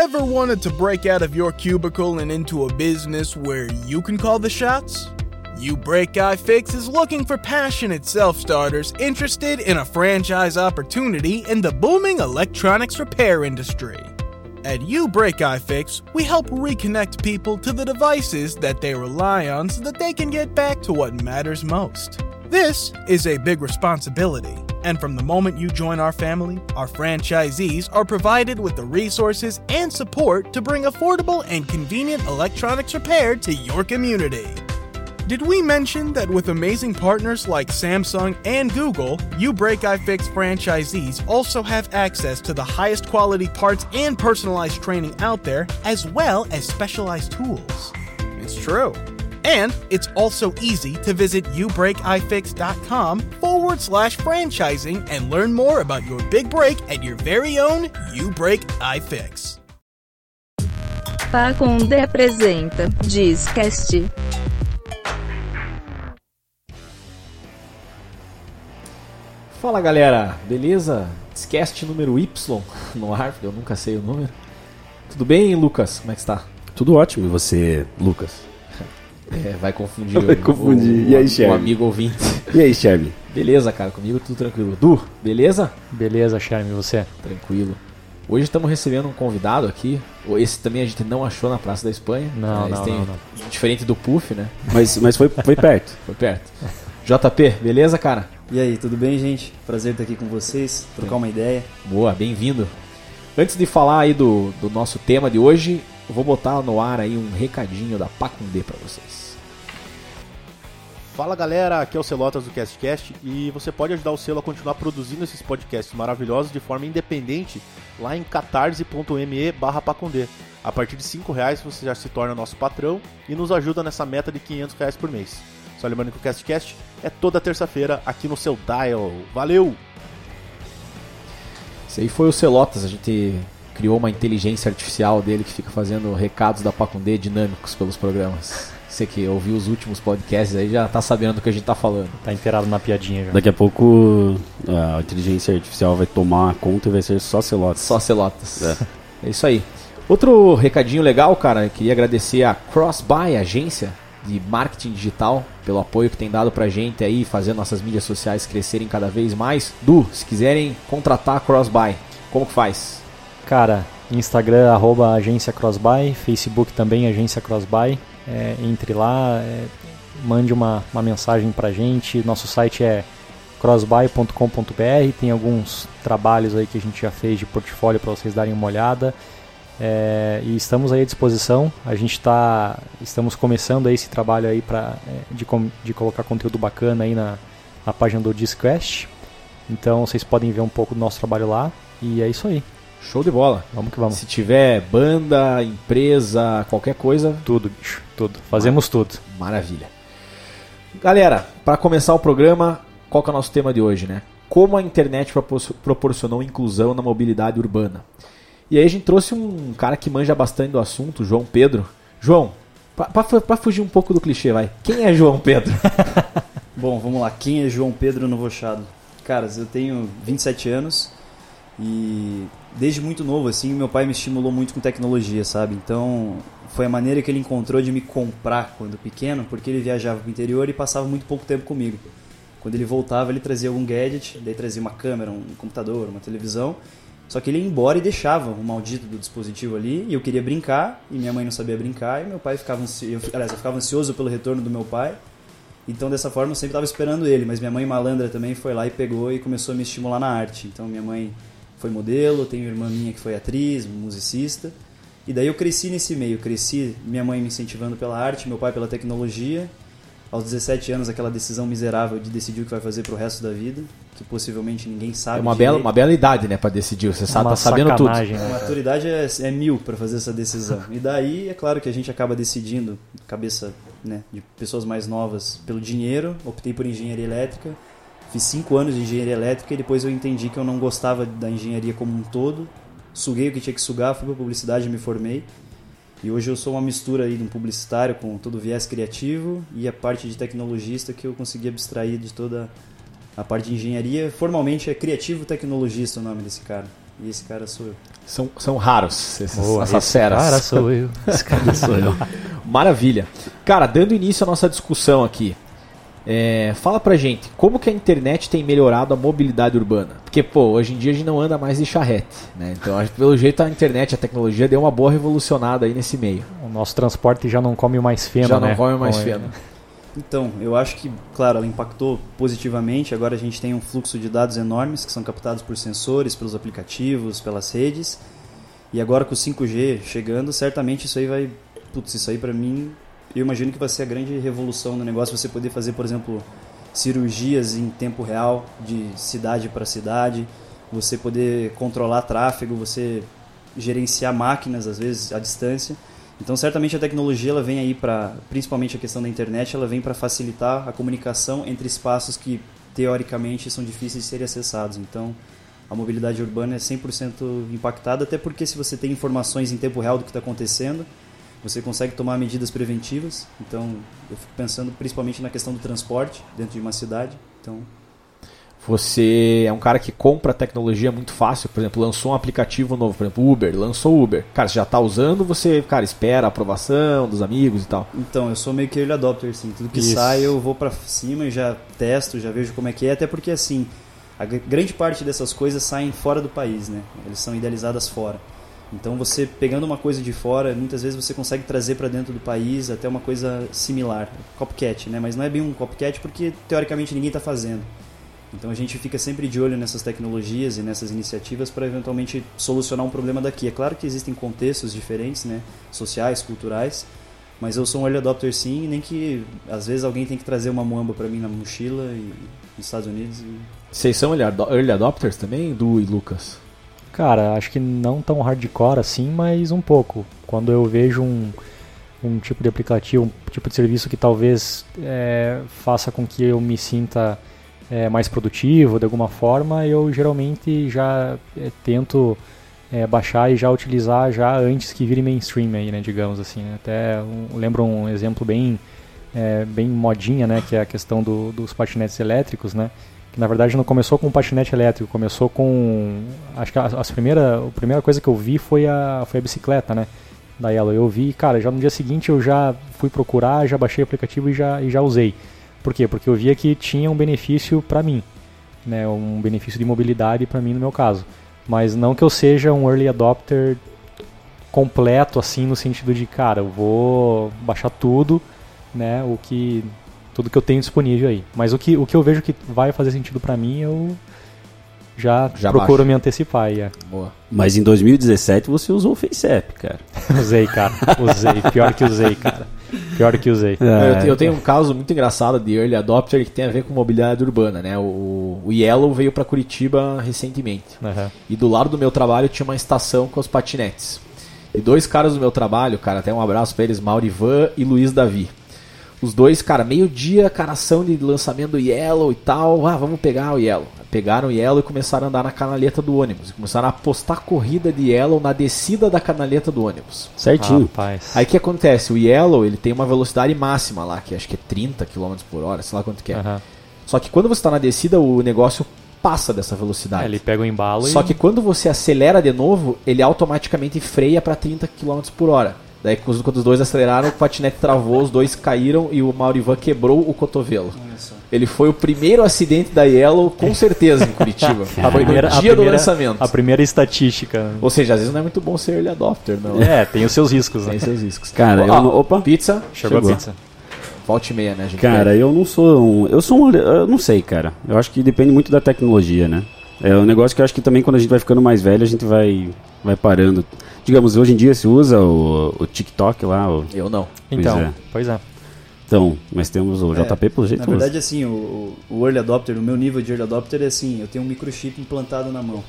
Ever wanted to break out of your cubicle and into a business where you can call the shots? You Break iFix is looking for passionate self starters interested in a franchise opportunity in the booming electronics repair industry. At You Break iFix, we help reconnect people to the devices that they rely on so that they can get back to what matters most. This is a big responsibility, and from the moment you join our family, our franchisees are provided with the resources and support to bring affordable and convenient electronics repair to your community. Did we mention that with amazing partners like Samsung and Google, You Break iFix franchisees also have access to the highest quality parts and personalized training out there, as well as specialized tools? It's true. And it's also easy to visit youbreakifix.com forward slash franchising and learn more about your big break at your very own You Break iFix. Pacunde apresenta Discast. Fala galera, beleza? Discast número Y no ar, eu nunca sei o número. Tudo bem, Lucas? Como é que está? Tudo ótimo, e você, Lucas? É, vai confundir, Vai o- confundir. O, E aí, o Sherry? amigo ouvinte. E aí, Sherby? Beleza, cara, comigo tudo tranquilo. Du, beleza? Beleza, Charme, você? Tranquilo. Hoje estamos recebendo um convidado aqui. Esse também a gente não achou na Praça da Espanha. Não, Mas não, tem- não, não. Diferente do Puff, né? Mas, mas foi, foi perto. Foi perto. JP, beleza, cara? E aí, tudo bem, gente? Prazer estar aqui com vocês, trocar uma ideia. Boa, bem-vindo. Antes de falar aí do, do nosso tema de hoje, eu vou botar no ar aí um recadinho da Pacundê para vocês. Fala galera, aqui é o Celotas do CastCast e você pode ajudar o selo a continuar produzindo esses podcasts maravilhosos de forma independente lá em catarse.me barra pacundê. A partir de 5 reais você já se torna nosso patrão e nos ajuda nessa meta de 500 reais por mês. Só lembrando que o CastCast é toda terça-feira aqui no seu dial. Valeu! Esse aí foi o Celotas, a gente criou uma inteligência artificial dele que fica fazendo recados da Pacundê dinâmicos pelos programas. Você que ouviu os últimos podcasts aí já tá sabendo do que a gente tá falando. Tá inteirado na piadinha já. Daqui a pouco a inteligência artificial vai tomar conta e vai ser só celotes. Só Celotas. É. isso aí. Outro recadinho legal, cara, eu queria agradecer a Crossbuy, agência de marketing digital, pelo apoio que tem dado pra gente aí, fazer nossas mídias sociais crescerem cada vez mais. Du, se quiserem contratar a Crossbuy, como que faz? Cara, Instagram, arroba agência Crossbuy, Facebook também, agência Crossbuy. É, entre lá, é, mande uma, uma mensagem pra gente. Nosso site é crossbuy.com.br. Tem alguns trabalhos aí que a gente já fez de portfólio para vocês darem uma olhada. É, e estamos aí à disposição. A gente está, estamos começando aí esse trabalho aí para de, com- de colocar conteúdo bacana aí na, na página do Disquest. Então vocês podem ver um pouco do nosso trabalho lá. E é isso aí. Show de bola. Vamos que vamos. Se tiver banda, empresa, qualquer coisa, Tudo, bicho. Tudo. Fazemos tudo. Maravilha. Galera, para começar o programa, qual que é o nosso tema de hoje, né? Como a internet propor- proporcionou inclusão na mobilidade urbana. E aí a gente trouxe um cara que manja bastante do assunto, João Pedro. João, para fugir um pouco do clichê, vai. Quem é João Pedro? Bom, vamos lá. Quem é João Pedro Novochado? Caras, eu tenho 27 anos e desde muito novo, assim, meu pai me estimulou muito com tecnologia, sabe? Então, foi a maneira que ele encontrou de me comprar quando pequeno, porque ele viajava pro interior e passava muito pouco tempo comigo. Quando ele voltava, ele trazia algum gadget, daí trazia uma câmera, um computador, uma televisão. Só que ele ia embora e deixava o maldito do dispositivo ali, e eu queria brincar, e minha mãe não sabia brincar, e meu pai ficava ansioso, aliás, eu ficava ansioso pelo retorno do meu pai. Então, dessa forma, eu sempre estava esperando ele, mas minha mãe malandra também foi lá e pegou e começou a me estimular na arte. Então, minha mãe foi modelo, tenho uma irmã minha que foi atriz, musicista. E daí eu cresci nesse meio, cresci minha mãe me incentivando pela arte, meu pai pela tecnologia. Aos 17 anos, aquela decisão miserável de decidir o que vai fazer pro resto da vida, que possivelmente ninguém sabe. É uma direito. bela, uma bela idade, né, para decidir. Você sabe, Uma tá sabendo tudo. A né, cara? maturidade é, é mil para fazer essa decisão. E daí, é claro que a gente acaba decidindo, cabeça né, de pessoas mais novas, pelo dinheiro. Optei por engenharia elétrica. Fiz cinco anos de engenharia elétrica e depois eu entendi que eu não gostava da engenharia como um todo. Suguei o que tinha que sugar, fui para publicidade e me formei. E hoje eu sou uma mistura aí de um publicitário com todo o viés criativo e a parte de tecnologista que eu consegui abstrair de toda a parte de engenharia. Formalmente é criativo tecnologista o nome desse cara. e esse cara sou eu. São, são raros esses, Boa, essas esse feras. Cara, sou eu. Esse cara sou eu. Maravilha. Cara, dando início à nossa discussão aqui, é, fala pra gente, como que a internet tem melhorado a mobilidade urbana? Porque, pô, hoje em dia a gente não anda mais de charrete, né? Então, acho que pelo jeito a internet, a tecnologia deu uma boa revolucionada aí nesse meio. O nosso transporte já não come mais feno, Já né? não come mais é- feno. Então, eu acho que, claro, ela impactou positivamente. Agora a gente tem um fluxo de dados enormes que são captados por sensores, pelos aplicativos, pelas redes. E agora com o 5G chegando, certamente isso aí vai. Putz, isso aí pra mim, eu imagino que vai ser a grande revolução no negócio. Você poder fazer, por exemplo, cirurgias em tempo real, de cidade para cidade. Você poder controlar tráfego, você gerenciar máquinas, às vezes, à distância. Então, certamente a tecnologia ela vem aí para, principalmente a questão da internet, ela vem para facilitar a comunicação entre espaços que teoricamente são difíceis de serem acessados. Então, a mobilidade urbana é 100% impactada, até porque se você tem informações em tempo real do que está acontecendo, você consegue tomar medidas preventivas. Então, eu fico pensando principalmente na questão do transporte dentro de uma cidade. Então, Você é um cara que compra tecnologia muito fácil, por exemplo, lançou um aplicativo novo, por exemplo, Uber, lançou Uber. Cara, você já tá usando, você, cara, espera a aprovação dos amigos e tal. Então, eu sou meio que early adopter, assim. Tudo que Isso. sai eu vou pra cima e já testo, já vejo como é que é. Até porque, assim, a gr- grande parte dessas coisas saem fora do país, né? Eles são idealizadas fora. Então, você pegando uma coisa de fora, muitas vezes você consegue trazer pra dentro do país até uma coisa similar. Copycat, né? Mas não é bem um copycat porque, teoricamente, ninguém tá fazendo. Então a gente fica sempre de olho nessas tecnologias e nessas iniciativas para eventualmente solucionar um problema daqui. É claro que existem contextos diferentes, né, sociais, culturais, mas eu sou um early adopter sim, nem que às vezes alguém tem que trazer uma muamba para mim na mochila e nos Estados Unidos. E... Vocês são early adopters também, Du e Lucas? Cara, acho que não tão hardcore assim, mas um pouco. Quando eu vejo um, um tipo de aplicativo, um tipo de serviço que talvez é, faça com que eu me sinta é, mais produtivo de alguma forma, eu geralmente já é, tento é, baixar e já utilizar já antes que vire mainstream aí, né, digamos assim. né. Até um, lembro um exemplo bem é, bem modinha, né, que é a questão do- dos patinetes elétricos, né, que na verdade não começou com um patinete elétrico, começou com acho que as, as primeira, a primeira coisa que eu vi foi a foi a bicicleta, né, da Yellow. Eu vi, cara, já no dia seguinte eu já fui procurar, já baixei o aplicativo e já e já usei. Por quê? Porque eu via que tinha um benefício para mim, né, um benefício de mobilidade para mim no meu caso. Mas não que eu seja um early adopter completo assim no sentido de, cara, eu vou baixar tudo, né, o que tudo que eu tenho disponível aí. Mas o que, o que eu vejo que vai fazer sentido para mim, eu já, Já procuro baixa. me antecipar aí. é. Boa. Mas em 2017 você usou o FaceApp, cara. Usei, cara. Usei. Pior que usei, cara. Pior que usei. Eu, te- eu tenho um caso muito engraçado de early adopter que tem a ver com mobilidade urbana, né? O, o Yellow veio para Curitiba recentemente. Aham. E do lado do meu trabalho tinha uma estação com os patinetes. E dois caras do meu trabalho, cara, até um abraço pra eles, Maurivan e Luiz Davi. Os dois, cara, meio-dia, cara, ação de lançamento do Yellow e tal. Ah, vamos pegar o Yellow. Pegaram o Yellow e começaram a andar na canaleta do ônibus. Começaram a apostar corrida de Yellow na descida da canaleta do ônibus. Certinho. Rapaz. Aí o que acontece? O Yellow, ele tem uma velocidade máxima lá, que acho que é 30 km por hora, sei lá quanto que é. Aham. Só que quando você está na descida, o negócio passa dessa velocidade. É, ele pega o embalo Só e... que quando você acelera de novo, ele automaticamente freia para 30 km por hora. Daí quando os dois aceleraram, o patinete travou, os dois caíram e o Maurivan quebrou o cotovelo. Ele foi o primeiro acidente da Yellow, com certeza, em Curitiba. a primeira, no a dia do primeira- lançamento. A primeira estatística. Ou seja, às vezes não é muito bom ser early adopter, não. É, tem os seus riscos, né? Tem seus riscos. Cara, eu não- opa. Pizza, Chegou, Chegou. a pizza. volte e meia, né, gente? Cara, eu não sou um. Eu sou um. Eu não sei, cara. Eu acho que depende muito da tecnologia, né? É um negócio que eu acho que também quando a gente vai ficando mais velho, a gente vai, vai parando. Digamos, hoje em dia se usa o, o TikTok lá. o- Eu não. Então, é. pois é. então, mas temos o É, JP pelo jeito. Na verdade, assim, o, o early adopter, o meu nível de early adopter é assim, eu tenho um microchip implantado na mão.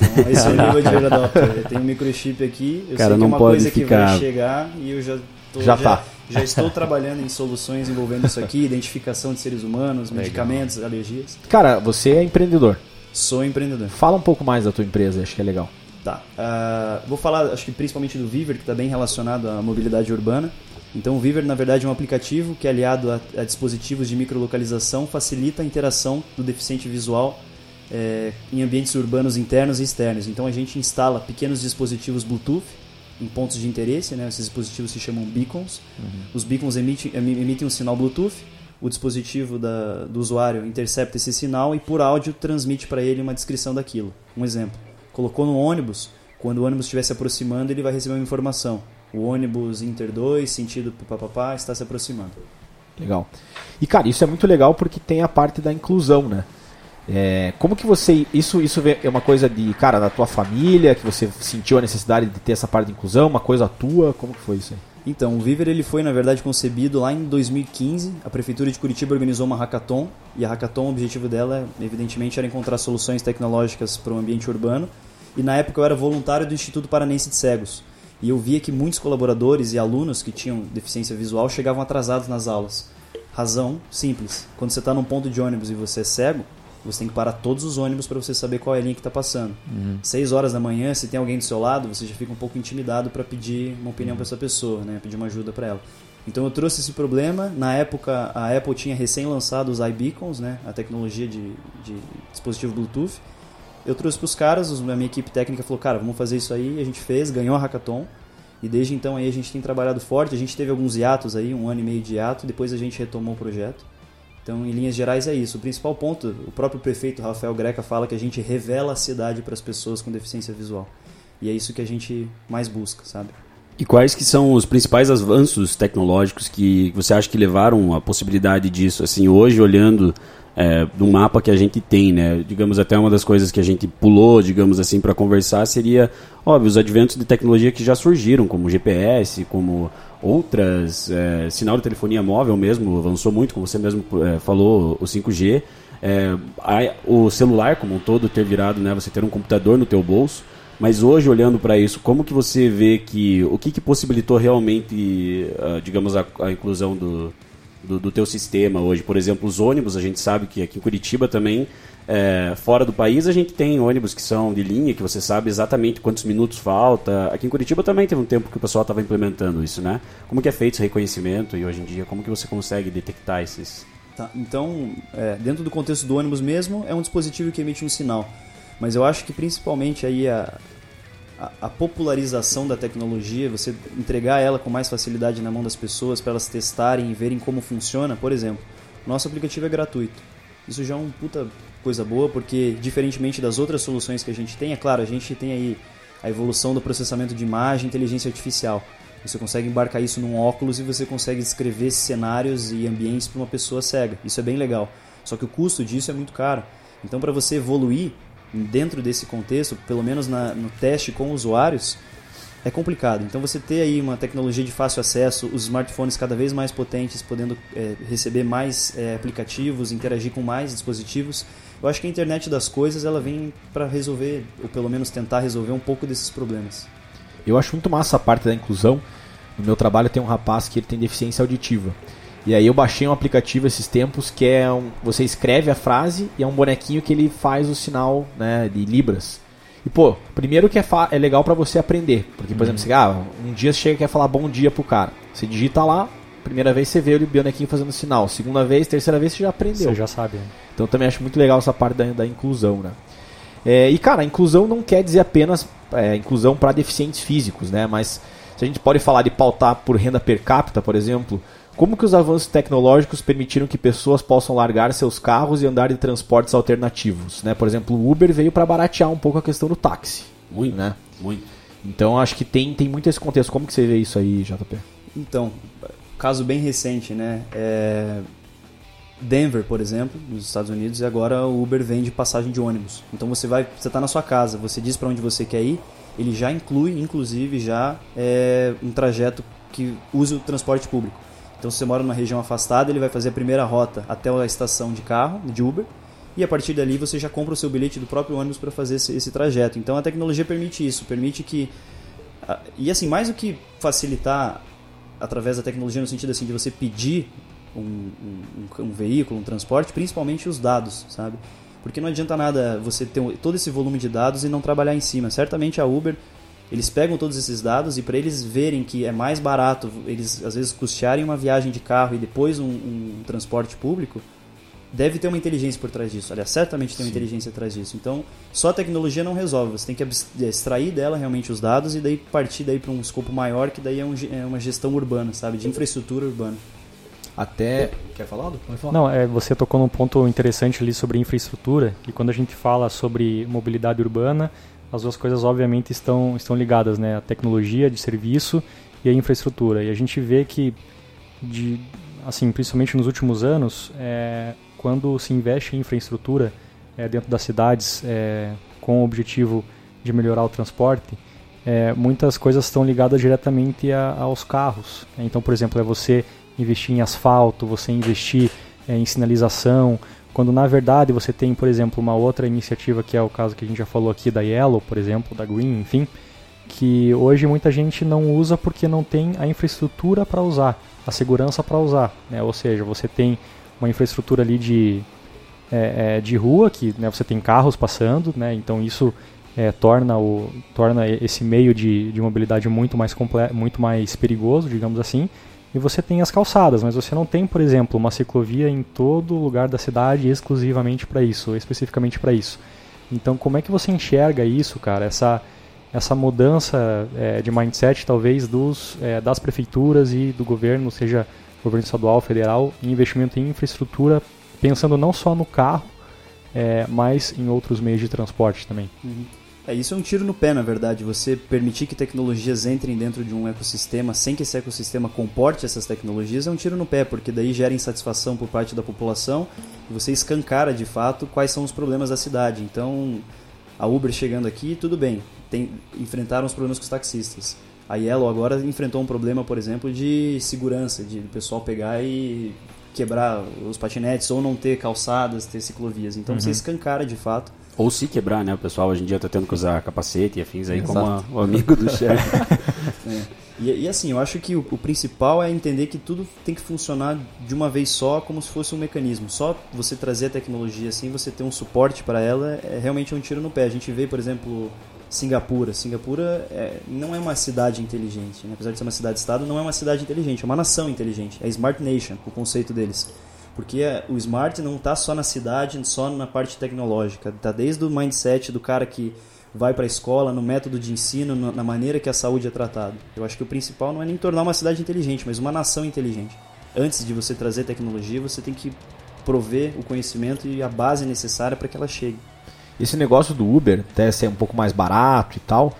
Então, esse é o nível de early adopter. Eu tenho um microchip aqui, eu Cara, sei que não é uma pode coisa que ficar- vai chegar e eu já tô, Já tá. já estou trabalhando em soluções envolvendo isso aqui, identificação de seres humanos, medicamentos, alergias. Cara, você é empreendedor. Sou empreendedor. Fala um pouco mais da tua empresa, acho que é legal. Tá. ah, vou falar, acho que principalmente do Viver, que está bem relacionado à mobilidade urbana. Então, o Viver, na verdade, é um aplicativo que, aliado a, a dispositivos de microlocalização, facilita a interação do deficiente visual é, em ambientes urbanos internos e externos. Então a gente instala pequenos dispositivos Bluetooth em pontos de interesse, né? esses dispositivos se chamam beacons. Os beacons emitem, emi- emitem um sinal Bluetooth, o dispositivo da- do usuário intercepta esse sinal e por áudio transmite para ele uma descrição daquilo. Um exemplo, colocou no ônibus, quando o ônibus estiver se aproximando, ele vai receber uma informação. O ônibus Inter 2, sentido papapá, está se aproximando. Legal. E cara, isso é muito legal porque tem a parte da inclusão, né? É, como que você. Isso, isso é uma coisa de, cara, da tua família, que você sentiu a necessidade de ter essa parte de inclusão, uma coisa tua? Como que foi isso aí? Então, o Viver ele foi, na verdade, concebido lá em 2015. A Prefeitura de Curitiba organizou uma hackathon. E a hackathon, o objetivo dela, evidentemente, era encontrar soluções tecnológicas para o ambiente urbano. E na época eu era voluntário do Instituto Paranense de Cegos. E eu via que muitos colaboradores e alunos que tinham deficiência visual chegavam atrasados nas aulas. Razão simples. Quando você está num ponto de ônibus e você é cego, você tem que parar todos os ônibus para você saber qual é a linha que está passando. Seis horas da manhã, se tem alguém do seu lado, você já fica um pouco intimidado para pedir uma opinião para essa pessoa, né? pedir uma ajuda para ela. Então eu trouxe esse problema. Na época, a Apple tinha recém lançado os iBeacons, né? a tecnologia de, de dispositivo Bluetooth. Eu trouxe para os caras, a minha equipe técnica falou, cara, vamos fazer isso aí. A gente fez, ganhou a hackathon. E desde então aí a gente tem trabalhado forte. A gente teve alguns hiatos aí, um ano e meio de hiato. Depois a gente retomou o projeto. Então, em linhas gerais, é isso. O principal ponto, o próprio prefeito Rafael Greca fala que a gente revela a cidade para as pessoas com deficiência visual. E é isso que a gente mais busca, sabe? E quais que são os principais avanços tecnológicos que você acha que levaram a possibilidade disso? Assim, hoje olhando é, do mapa que a gente tem, né? Digamos até uma das coisas que a gente pulou, digamos assim, para conversar seria, óbvio, os adventos de tecnologia que já surgiram, como GPS, como outras, é, sinal de telefonia móvel mesmo avançou muito, como você mesmo é, falou, o 5G. É, a- o celular como um todo ter virado, né? Você ter um computador no teu bolso. Mas hoje, olhando para isso, como que você vê que o que, que possibilitou realmente, ah, digamos, a, a inclusão do, do, do teu sistema hoje? Por exemplo, os ônibus, a gente sabe que aqui em Curitiba também, eh, fora do país, a gente tem ônibus que são de linha, que você sabe exatamente quantos minutos falta. Aqui em Curitiba também teve um tempo que o pessoal estava implementando isso, né? Como que é feito esse reconhecimento e hoje em dia, como que você consegue detectar esses... Tá, então, é, dentro do contexto do ônibus mesmo, é um dispositivo que emite um sinal. Mas eu acho que principalmente aí a, a, a popularização da tecnologia, você entregar ela com mais facilidade na mão das pessoas para elas testarem e verem como funciona. Por exemplo, nosso aplicativo é gratuito. Isso já é uma puta coisa boa, porque diferentemente das outras soluções que a gente tem, é claro, a gente tem aí a evolução do processamento de imagem inteligência artificial. Você consegue embarcar isso num óculos e você consegue descrever cenários e ambientes para uma pessoa cega. Isso é bem legal. Só que o custo disso é muito caro. Então, para você evoluir dentro desse contexto, pelo menos na, no teste com usuários, é complicado. Então, você ter aí uma tecnologia de fácil acesso, os smartphones cada vez mais potentes, podendo é, receber mais é, aplicativos, interagir com mais dispositivos, eu acho que a internet das coisas ela vem para resolver, ou pelo menos tentar resolver um pouco desses problemas. Eu acho muito massa a parte da inclusão. No meu trabalho tem um rapaz que ele tem deficiência auditiva. E aí eu baixei um aplicativo esses tempos que é um, você escreve a frase e é um bonequinho que ele faz o sinal né, de libras. E pô, primeiro que é, é legal pra você aprender, porque por exemplo, você, ah, um dia você chega e quer falar bom dia pro cara. Você digita lá, primeira vez você vê o bonequinho fazendo sinal, segunda vez, terceira vez você já aprendeu. Você já sabe. né? Então também acho muito legal essa parte da, da inclusão, né? É, e cara, a inclusão não quer dizer apenas é, inclusão para deficientes físicos, né? Mas se a gente pode falar de pautar por renda per capita, por exemplo, como que os avanços tecnológicos permitiram que pessoas possam largar seus carros e andar de transportes alternativos, né? Por exemplo, o Uber veio para baratear um pouco a questão do táxi, Muito, né? muito. Então acho que tem, tem muito esse contexto. Como que você vê isso aí, JP? Então, caso bem recente, né? É, Denver, por exemplo, nos Estados Unidos, e agora o Uber vende passagem de ônibus. Então você vai, você está na sua casa, você diz para onde você quer ir, ele já inclui, inclusive, já é, um trajeto que use o transporte público. Então, se você mora numa região afastada, ele vai fazer a primeira rota até a estação de carro, de Uber, e a partir dali você já compra o seu bilhete do próprio ônibus para fazer esse, esse trajeto. Então, a tecnologia permite isso, permite que ah, e assim, mais do que facilitar através da tecnologia no sentido assim de você pedir um, um, um veículo, um transporte, principalmente os dados, sabe? Porque não adianta nada você ter todo esse volume de dados e não trabalhar em cima. Certamente a Uber, eles pegam todos esses dados e para eles verem que é mais barato, eles às vezes custearem uma viagem de carro e depois um, um transporte público, deve ter uma inteligência por trás disso. Aliás, certamente tem uma inteligência atrás disso. Então, só a tecnologia não resolve. Você tem que abs- extrair dela realmente os dados e daí partir daí para um escopo maior, que daí é, um é uma gestão urbana, sabe? De infraestrutura urbana. Até. Quer falar? Falar. Não, é, você tocou num ponto interessante ali sobre infraestrutura, e quando a gente fala sobre mobilidade urbana, as duas coisas obviamente estão, estão ligadas, né? A tecnologia de serviço e a infraestrutura. E a gente vê que, de, assim, principalmente nos últimos anos, é, quando se investe em infraestrutura é, dentro das cidades é, com o objetivo de melhorar o transporte, é, muitas coisas estão ligadas diretamente a- aos carros. Então, por exemplo, é você investir em asfalto, você investir em sinalização, quando na verdade você tem, por exemplo, uma outra iniciativa que é o caso que a gente já falou aqui da Yellow, por exemplo, da Green, enfim, que hoje muita gente não usa porque não tem a infraestrutura para usar, a segurança para usar, né? Ou seja, você tem uma infraestrutura ali de é, é, de rua que né, você tem carros passando, né? Então isso é, torna o torna esse meio de, de mobilidade muito mais comple muito mais perigoso, digamos assim. E você tem as calçadas, mas você não tem, por exemplo, uma ciclovia em todo lugar da cidade exclusivamente para isso, especificamente para isso. Então, como é que você enxerga isso, cara? Essa essa mudança é, de mindset, talvez, dos, é, das prefeituras e do governo, seja governo estadual, federal, em investimento em infraestrutura, pensando não só no carro, é, mas em outros meios de transporte também. É, isso é um tiro no pé, na verdade. Você permitir que tecnologias entrem dentro de um ecossistema sem que esse ecossistema comporte essas tecnologias é um tiro no pé, porque daí gera insatisfação por parte da população e você escancara de fato quais são os problemas da cidade. Então, a Uber chegando aqui, tudo bem, tem, enfrentaram os problemas com os taxistas. A Yellow agora enfrentou um problema, por exemplo, de segurança, de o pessoal pegar e quebrar os patinetes ou não ter calçadas, ter ciclovias. Então você escancara de fato Ou se quebrar, né? O pessoal hoje em dia tá tendo que usar capacete e afins aí Exato. como a- o amigo do chefe. É. E, e assim, eu acho que o, o principal é entender que tudo tem que funcionar de uma vez só, como se fosse um mecanismo. Só você trazer a tecnologia assim, você ter um suporte para ela, é realmente um tiro no pé. A gente vê, por exemplo, Singapura. Singapura é- não é uma cidade inteligente, né? apesar de ser uma cidade-estado, não é uma cidade inteligente, é uma nação inteligente. É Smart Nation, o conceito deles. Porque é- o smart não está só na cidade, só na parte tecnológica. Está desde o mindset do cara que vai para a escola, no método de ensino, na maneira que a saúde é tratada. Eu acho que o principal não é nem tornar uma cidade inteligente, mas uma nação inteligente. Antes de você trazer tecnologia, você tem que prover o conhecimento e a base necessária para que ela chegue. Esse negócio do Uber, até ser um pouco mais barato e tal,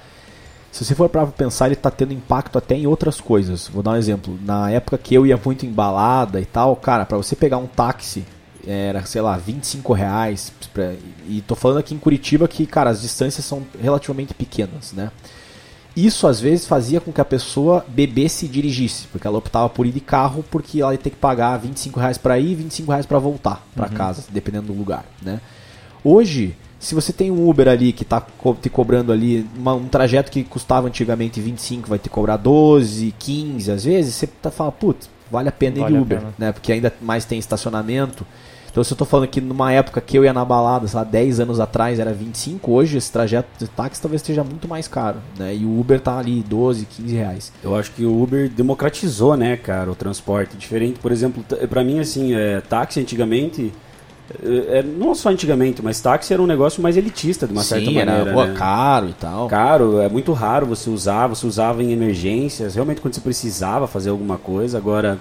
se você for para pensar, ele está tendo impacto até em outras coisas. Vou dar um exemplo. Na época que eu ia muito em balada e tal, cara, para você pegar um táxi era, sei lá, 25 reais. pra- E tô falando aqui em Curitiba que, cara, as distâncias são relativamente pequenas, né? Isso às vezes fazia com que a pessoa bebesse e dirigisse, porque ela optava por ir de carro porque ela ia ter que pagar 25 reais para ir e 25 reais para voltar para casa, dependendo do lugar, né? Hoje, se você tem um Uber ali que está te cobrando ali uma- um trajeto que custava antigamente 25, vai te cobrar 12, 15 às vezes, você tá falando, putz, vale a pena ir Vale de a Uber, pena. né? Porque ainda mais tem estacionamento. Então se eu tô falando que numa época que eu ia na balada, sei lá, 10 anos atrás era 25, hoje esse trajeto de táxi talvez esteja muito mais caro, né? E o Uber tá ali 12, 15 reais. Eu acho que o Uber democratizou, né, cara, o transporte. Diferente, por exemplo, pra mim, assim, é, táxi antigamente. É, é, não só antigamente, mas táxi era um negócio mais elitista, de uma certa Sim, maneira. era né? caro e tal. Caro, é muito raro você usar, você usava em emergências, realmente quando você precisava fazer alguma coisa. Agora,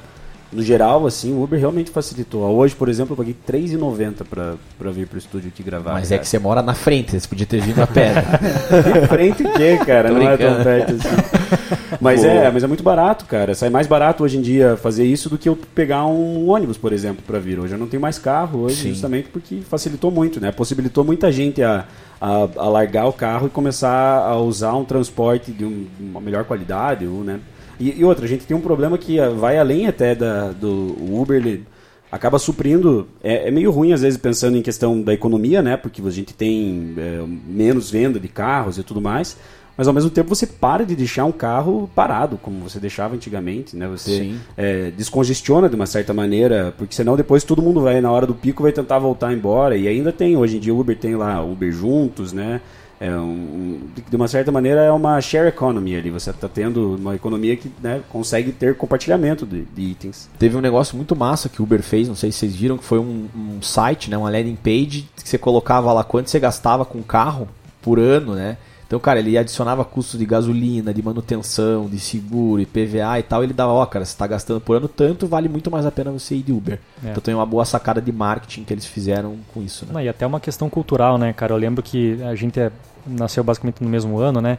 no geral, assim, o Uber realmente facilitou. Hoje, por exemplo, eu paguei R$3,90 pra, pra vir pro estúdio aqui gravar. Mas é cara. que você mora na frente, você podia ter vindo a pé. né? De frente o quê, cara? Tô não é tão brincando. perto assim. Mas é, mas é muito barato, cara. Sai mais barato hoje em dia fazer isso do que eu pegar um ônibus, por exemplo, para vir. Hoje eu não tenho mais carro hoje, Sim. justamente porque facilitou muito, né? Possibilitou muita gente a, a, a largar o carro e começar a usar um transporte de um- uma melhor qualidade, ou, né? E, e outra, a gente tem um problema que ah, vai além até da, do Uber, ele acaba suprindo. É, é meio ruim, às vezes, pensando em questão da economia, né? Porque a gente tem é, menos venda de carros e tudo mais. Mas ao mesmo tempo você para de deixar um carro parado, como você deixava antigamente, né? Você é, descongestiona de uma certa maneira, porque senão depois todo mundo vai, na hora do pico, vai tentar voltar embora. E ainda tem, hoje em dia, Uber tem lá Uber Juntos, né? é um, de- de uma certa maneira é uma share economy ali. Você está tendo uma economia que né, consegue ter compartilhamento de, de itens. Teve um negócio muito massa que o Uber fez, não sei se vocês viram, que foi um, um site, né, uma landing page, que você colocava lá quanto você gastava com o carro por ano, né? Então, cara, ele adicionava custos de gasolina, de manutenção, de seguro, IPVA e tal. Ele dava, ó, cara, você está gastando por ano tanto, vale muito mais a pena você ir de Uber. É. Então tem uma boa sacada de marketing que eles fizeram com isso, né? Não, e até uma questão cultural, né, cara? Eu lembro que a gente é- nasceu basicamente no mesmo ano, né?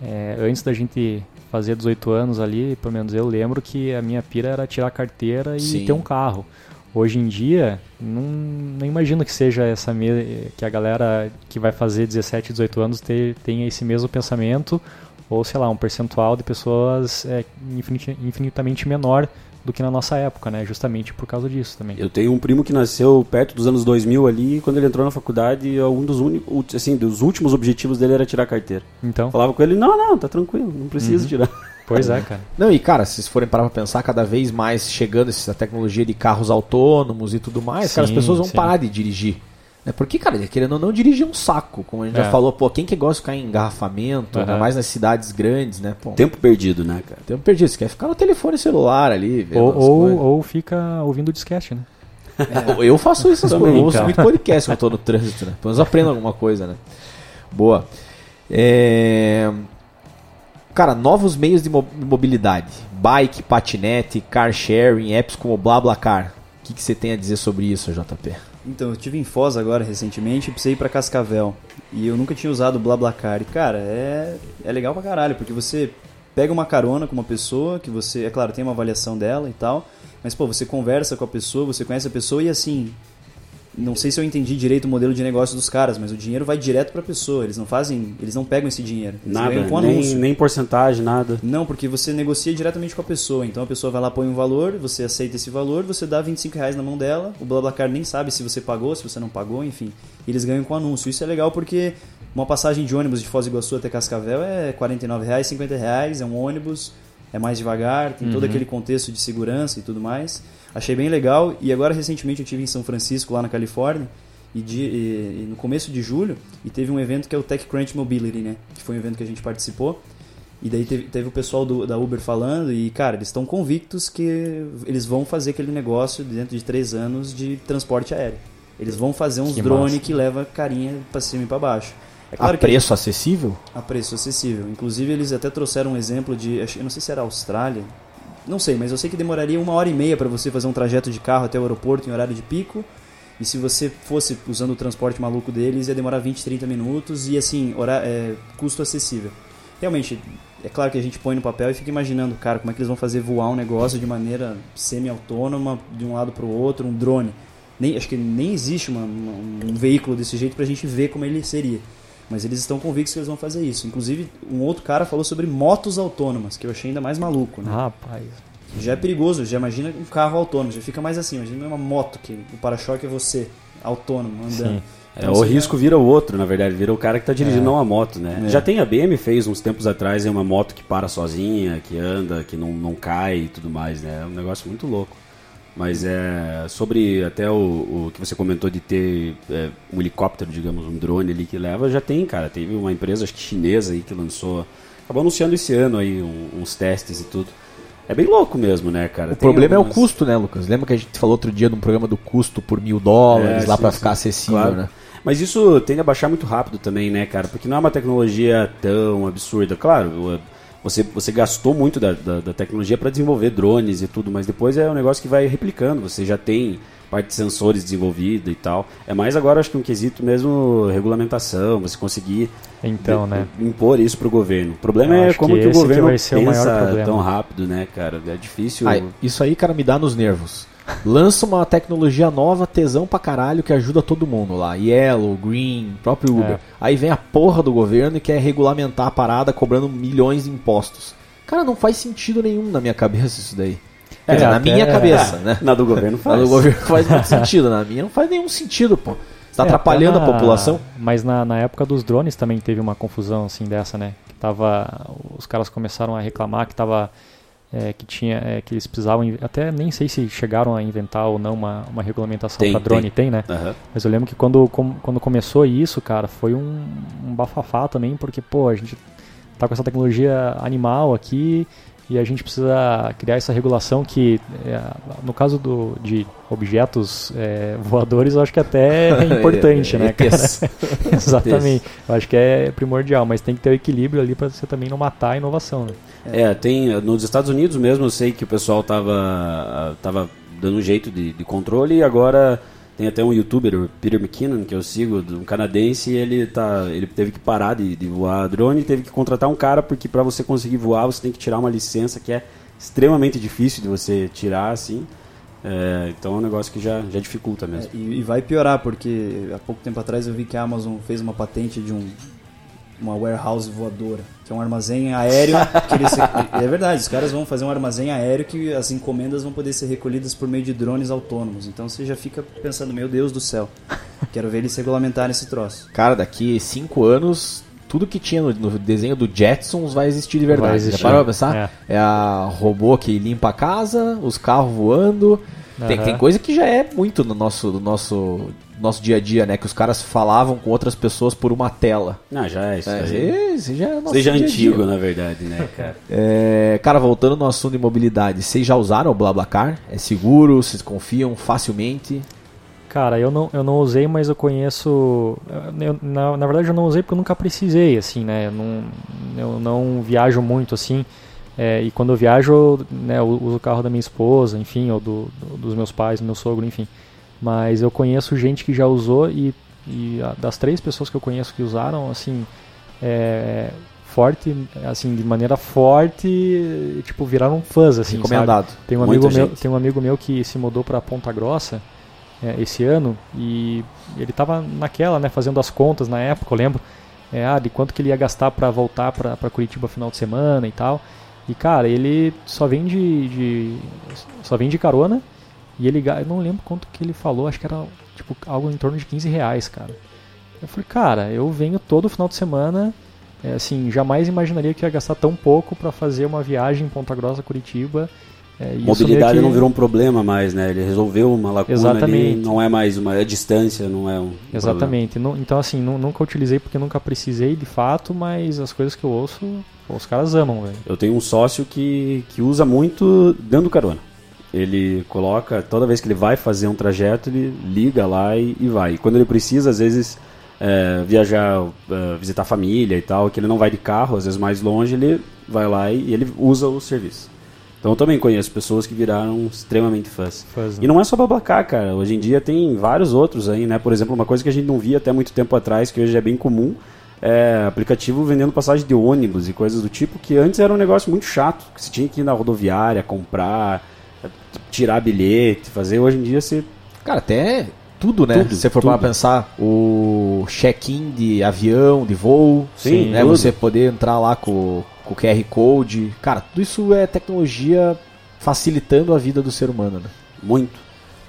É, antes da gente fazer 18 anos ali, pelo menos eu lembro que a minha pira era tirar a carteira e Sim. ter um carro. Hoje em dia, não, não imagino que seja essa me... que a galera que vai fazer 17, 18 anos tenha esse mesmo pensamento, ou sei lá, um percentual de pessoas é, infinitamente menor do que na nossa época, né? Justamente por causa disso também. Eu tenho um primo que nasceu perto dos anos 2000 ali, e quando ele entrou na faculdade, um dos únicos, assim, dos últimos objetivos dele era tirar a carteira. Então, Falava com ele, não, não, tá tranquilo, não precisa tirar. Pois é, cara. Não, e cara, se vocês forem parar pra pensar, cada vez mais chegando essa tecnologia de carros autônomos e tudo mais, cara, as Sim, pessoas vão sim. parar de dirigir. Né? Porque, cara, querendo ou não, dirigir é um saco. Como a gente É. já falou, pô, quem que gosta de ficar em engarrafamento, ainda Aham. mais nas cidades grandes, né? Pô, Tempo perdido, né, cara? tempo perdido. Você quer ficar no telefone celular ali, vendo Ou, as ou, ou fica ouvindo o disquete, né? É, eu faço isso, Também, eu ouço muito podcast quando eu tô no trânsito, né? Pelo menos aprendo alguma coisa, né? Boa. É... Cara, novos meios de mo- mobilidade. Bike, patinete, car sharing, apps como BlaBlaCar. O que, que você tem a dizer sobre isso, JP? Então, eu tive em Foz agora recentemente e precisei ir pra Cascavel. E eu nunca tinha usado o BlaBlaCar. E, cara, é, é legal pra caralho, porque você pega uma carona com uma pessoa, que você, é claro, tem uma avaliação dela e tal, mas, pô, você conversa com a pessoa, você conhece a pessoa e, assim, não sei se eu entendi direito o modelo de negócio dos caras, mas o dinheiro vai direto pra pessoa. Eles não fazem, eles não pegam esse dinheiro. Eles Nada, ganham com nem, anúncio. nem porcentagem, nada. Não, porque você negocia diretamente com a pessoa. Então a pessoa vai lá, põe um valor, você aceita esse valor, você dá 25 reais na mão dela, o BlaBlaCar nem sabe se você pagou, se você não pagou, enfim. Eles ganham com anúncio. Isso é legal porque uma passagem de ônibus de Foz do Iguaçu até Cascavel é 49 reais, 50 reais, é um ônibus, é mais devagar, tem todo aquele contexto de segurança e tudo mais. Achei bem legal. E agora recentemente eu tive em São Francisco, lá na Califórnia, e, de- e- e no começo de julho, e teve um evento que é o TechCrunch Mobility, né? Que foi um evento que a gente participou. E daí teve, teve o pessoal do, da Uber falando, e cara, eles estão convictos que eles vão fazer aquele negócio dentro de três anos de transporte aéreo. Eles vão fazer uns Que drones massa. que leva carinha pra cima e pra baixo. É a que preço acessível? a preço acessível. Inclusive, eles até trouxeram um exemplo de. Eu não sei se era Austrália. Não sei, mas eu sei que demoraria uma hora e meia para você fazer um trajeto de carro até o aeroporto em horário de pico. E se você fosse usando o transporte maluco deles, ia demorar 20, 30 minutos e assim, hora, é, custo acessível. Realmente, é claro que a gente põe no papel e fica imaginando, cara, como é que eles vão fazer voar um negócio de maneira semi-autônoma, de um lado para o outro, um drone. Nem, acho que nem existe uma- uma- um veículo desse jeito pra gente ver como ele seria. Mas eles estão convictos que eles vão fazer isso. Inclusive, um outro cara falou sobre motos autônomas, que eu achei ainda mais maluco, né? Rapaz. Já é perigoso, já imagina um carro autônomo, já fica mais assim, imagina uma moto que o para-choque é você, autônomo, andando. Sim. É, Então, o você risco vira o outro, na verdade, vira o cara que tá dirigindo, não a moto, né? É. Já tem a BM fez uns tempos atrás é uma moto que para sozinha, que anda, que não, não cai e tudo mais, né? É um negócio muito louco. Mas é sobre até o, o que você comentou de ter é, um helicóptero, digamos, um drone ali que leva, já tem, cara. Teve uma empresa, acho que chinesa aí, que lançou. Acabou anunciando esse ano aí um- uns testes e tudo. É bem louco mesmo, né, cara? O Tem problema é o algumas- custo, né, Lucas? Lembra que a gente falou outro dia num programa do custo por mil dólares É, lá sim. ficar acessível, Claro. né? Mas isso tende a baixar muito rápido também, né, cara? Porque não é uma tecnologia tão absurda. Claro, o- você, você gastou muito da, da, da tecnologia para desenvolver drones e tudo, mas depois é um negócio que vai replicando. Você já tem parte de sensores desenvolvida e tal. É mais agora, acho que um quesito mesmo regulamentação, você conseguir Então, de- né? impor isso pro governo. O problema Eu é como que que, o que governo vai ser o maior pensa tão rápido, né, cara? É difícil. Ai, isso aí, cara, me dá nos nervos. Lança uma tecnologia nova, tesão pra caralho, que ajuda todo mundo lá. Yellow, Green, próprio Uber. É. Aí vem a porra do governo e quer regulamentar a parada cobrando milhões de impostos. Cara, não faz sentido nenhum na minha cabeça isso daí. É, dizer, na minha cabeça, né? Na do governo Na faz. do governo faz muito sentido, na minha não faz nenhum sentido, pô. Você tá É, atrapalhando até a na- população. Mas na, na época dos drones também teve uma confusão assim dessa, né? Que tava, os caras começaram a reclamar que tava é, que tinha é, que eles precisavam até nem sei se chegaram a inventar ou não uma, uma regulamentação Tem, para drone tem, né Aham. mas eu lembro que quando, com- quando começou isso, cara, foi um, um bafafá também, porque, pô, a gente tá com essa tecnologia animal aqui e a gente precisa criar essa regulação que, é, no caso do, de objetos é, voadores, eu acho que até é importante, né, cara? ETs. Exatamente. Eu acho que é primordial, mas tem que ter o equilíbrio ali para você também não matar a inovação, né? É, tem nos Estados Unidos mesmo, eu sei que o pessoal tava, tava dando um jeito de, de controle e agora tem até um youtuber, o Peter McKinnon, que eu sigo, um canadense, e ele, tá, ele teve que parar de, de voar drone e teve que contratar um cara, porque para você conseguir voar você tem que tirar uma licença que é extremamente difícil de você tirar, assim. É, então é um negócio que já, já dificulta mesmo. É, e, e vai piorar, porque há pouco tempo atrás eu vi que a Amazon fez uma patente de um uma warehouse voadora, que é um armazém aéreo. que eles, é verdade, os caras vão fazer um armazém aéreo que as encomendas vão poder ser recolhidas por meio de drones autônomos. Então você já fica pensando, meu Deus do céu, quero ver eles regulamentarem esse troço. Cara, daqui cinco anos, tudo que tinha no, no desenho do Jetsons vai existir de verdade. Vai existir. Já parou pra pensar? É. É. a robô que limpa a casa, os carros voando. Tem, Aham. tem coisa que já é muito no nosso, no nosso, nosso dia a dia, né? Que os caras falavam com outras pessoas por uma tela. Não, já é isso. É, aí. esse já é Seja dia a dia. antigo, na verdade, né, cara? É, cara, voltando no assunto de mobilidade, vocês já usaram o BlaBlaCar? É seguro? Vocês confiam facilmente? Cara, eu não, eu não usei, mas eu conheço. eu- na, na verdade, eu não usei porque eu nunca precisei, assim, né? Eu não, eu não viajo muito, assim. É, e quando eu viajo, né, eu uso o carro da minha esposa, enfim, ou do, do- dos meus pais, do meu sogro, enfim. Mas eu conheço gente que já usou e, e a- das três pessoas que eu conheço que usaram, assim, é, forte, assim, de maneira forte, tipo, viraram fãs, assim, sabe? Recomendado. Tem um Muita amigo meu, tem um amigo meu que se mudou para Ponta Grossa é, esse ano e ele tava naquela, né, fazendo as contas na época, eu lembro, é, ah, de quanto que ele ia gastar para voltar para Curitiba final de semana e tal. E cara, ele só vem de, de- só vem de carona e ele, eu não lembro quanto que ele falou, acho que era tipo algo em torno de 15 reais, cara. Eu falei, cara, eu venho todo final de semana, é, assim, jamais imaginaria que ia gastar tão pouco para fazer uma viagem em Ponta Grossa, Curitiba. É, Mobilidade que- não virou um problema mais, né? Ele resolveu uma lacuna Exatamente. ali, não é mais uma é distância, não é um problema. Exatamente. Nu- Então, assim, nu- nunca utilizei porque nunca precisei de fato, mas as coisas que eu ouço, pô, os caras amam, velho. Eu tenho um sócio que, que usa muito dando carona. Ele coloca, toda vez que ele vai fazer um trajeto, ele liga lá e, e vai. E quando ele precisa, às vezes, é, viajar, é, visitar a família e tal, que ele não vai de carro, às vezes mais longe, ele vai lá e, e ele usa o serviço. Então eu também conheço pessoas que viraram extremamente fãs. Fãs, né? E não é só Babacar, cara. Hoje em dia tem vários outros aí, né? Por exemplo, uma coisa que a gente não via até muito tempo atrás, que hoje é bem comum, é aplicativo vendendo passagem de ônibus e coisas do tipo, que antes era um negócio muito chato, que você tinha que ir na rodoviária, comprar, tirar bilhete, fazer. Hoje em dia você Cara, até tudo, né? Tudo, Se você for para pensar, o check-in de avião, de voo, Sim, né? tudo. Você poder entrar lá com, com o QR Code. Cara, tudo isso é tecnologia facilitando a vida do ser humano, né? muito.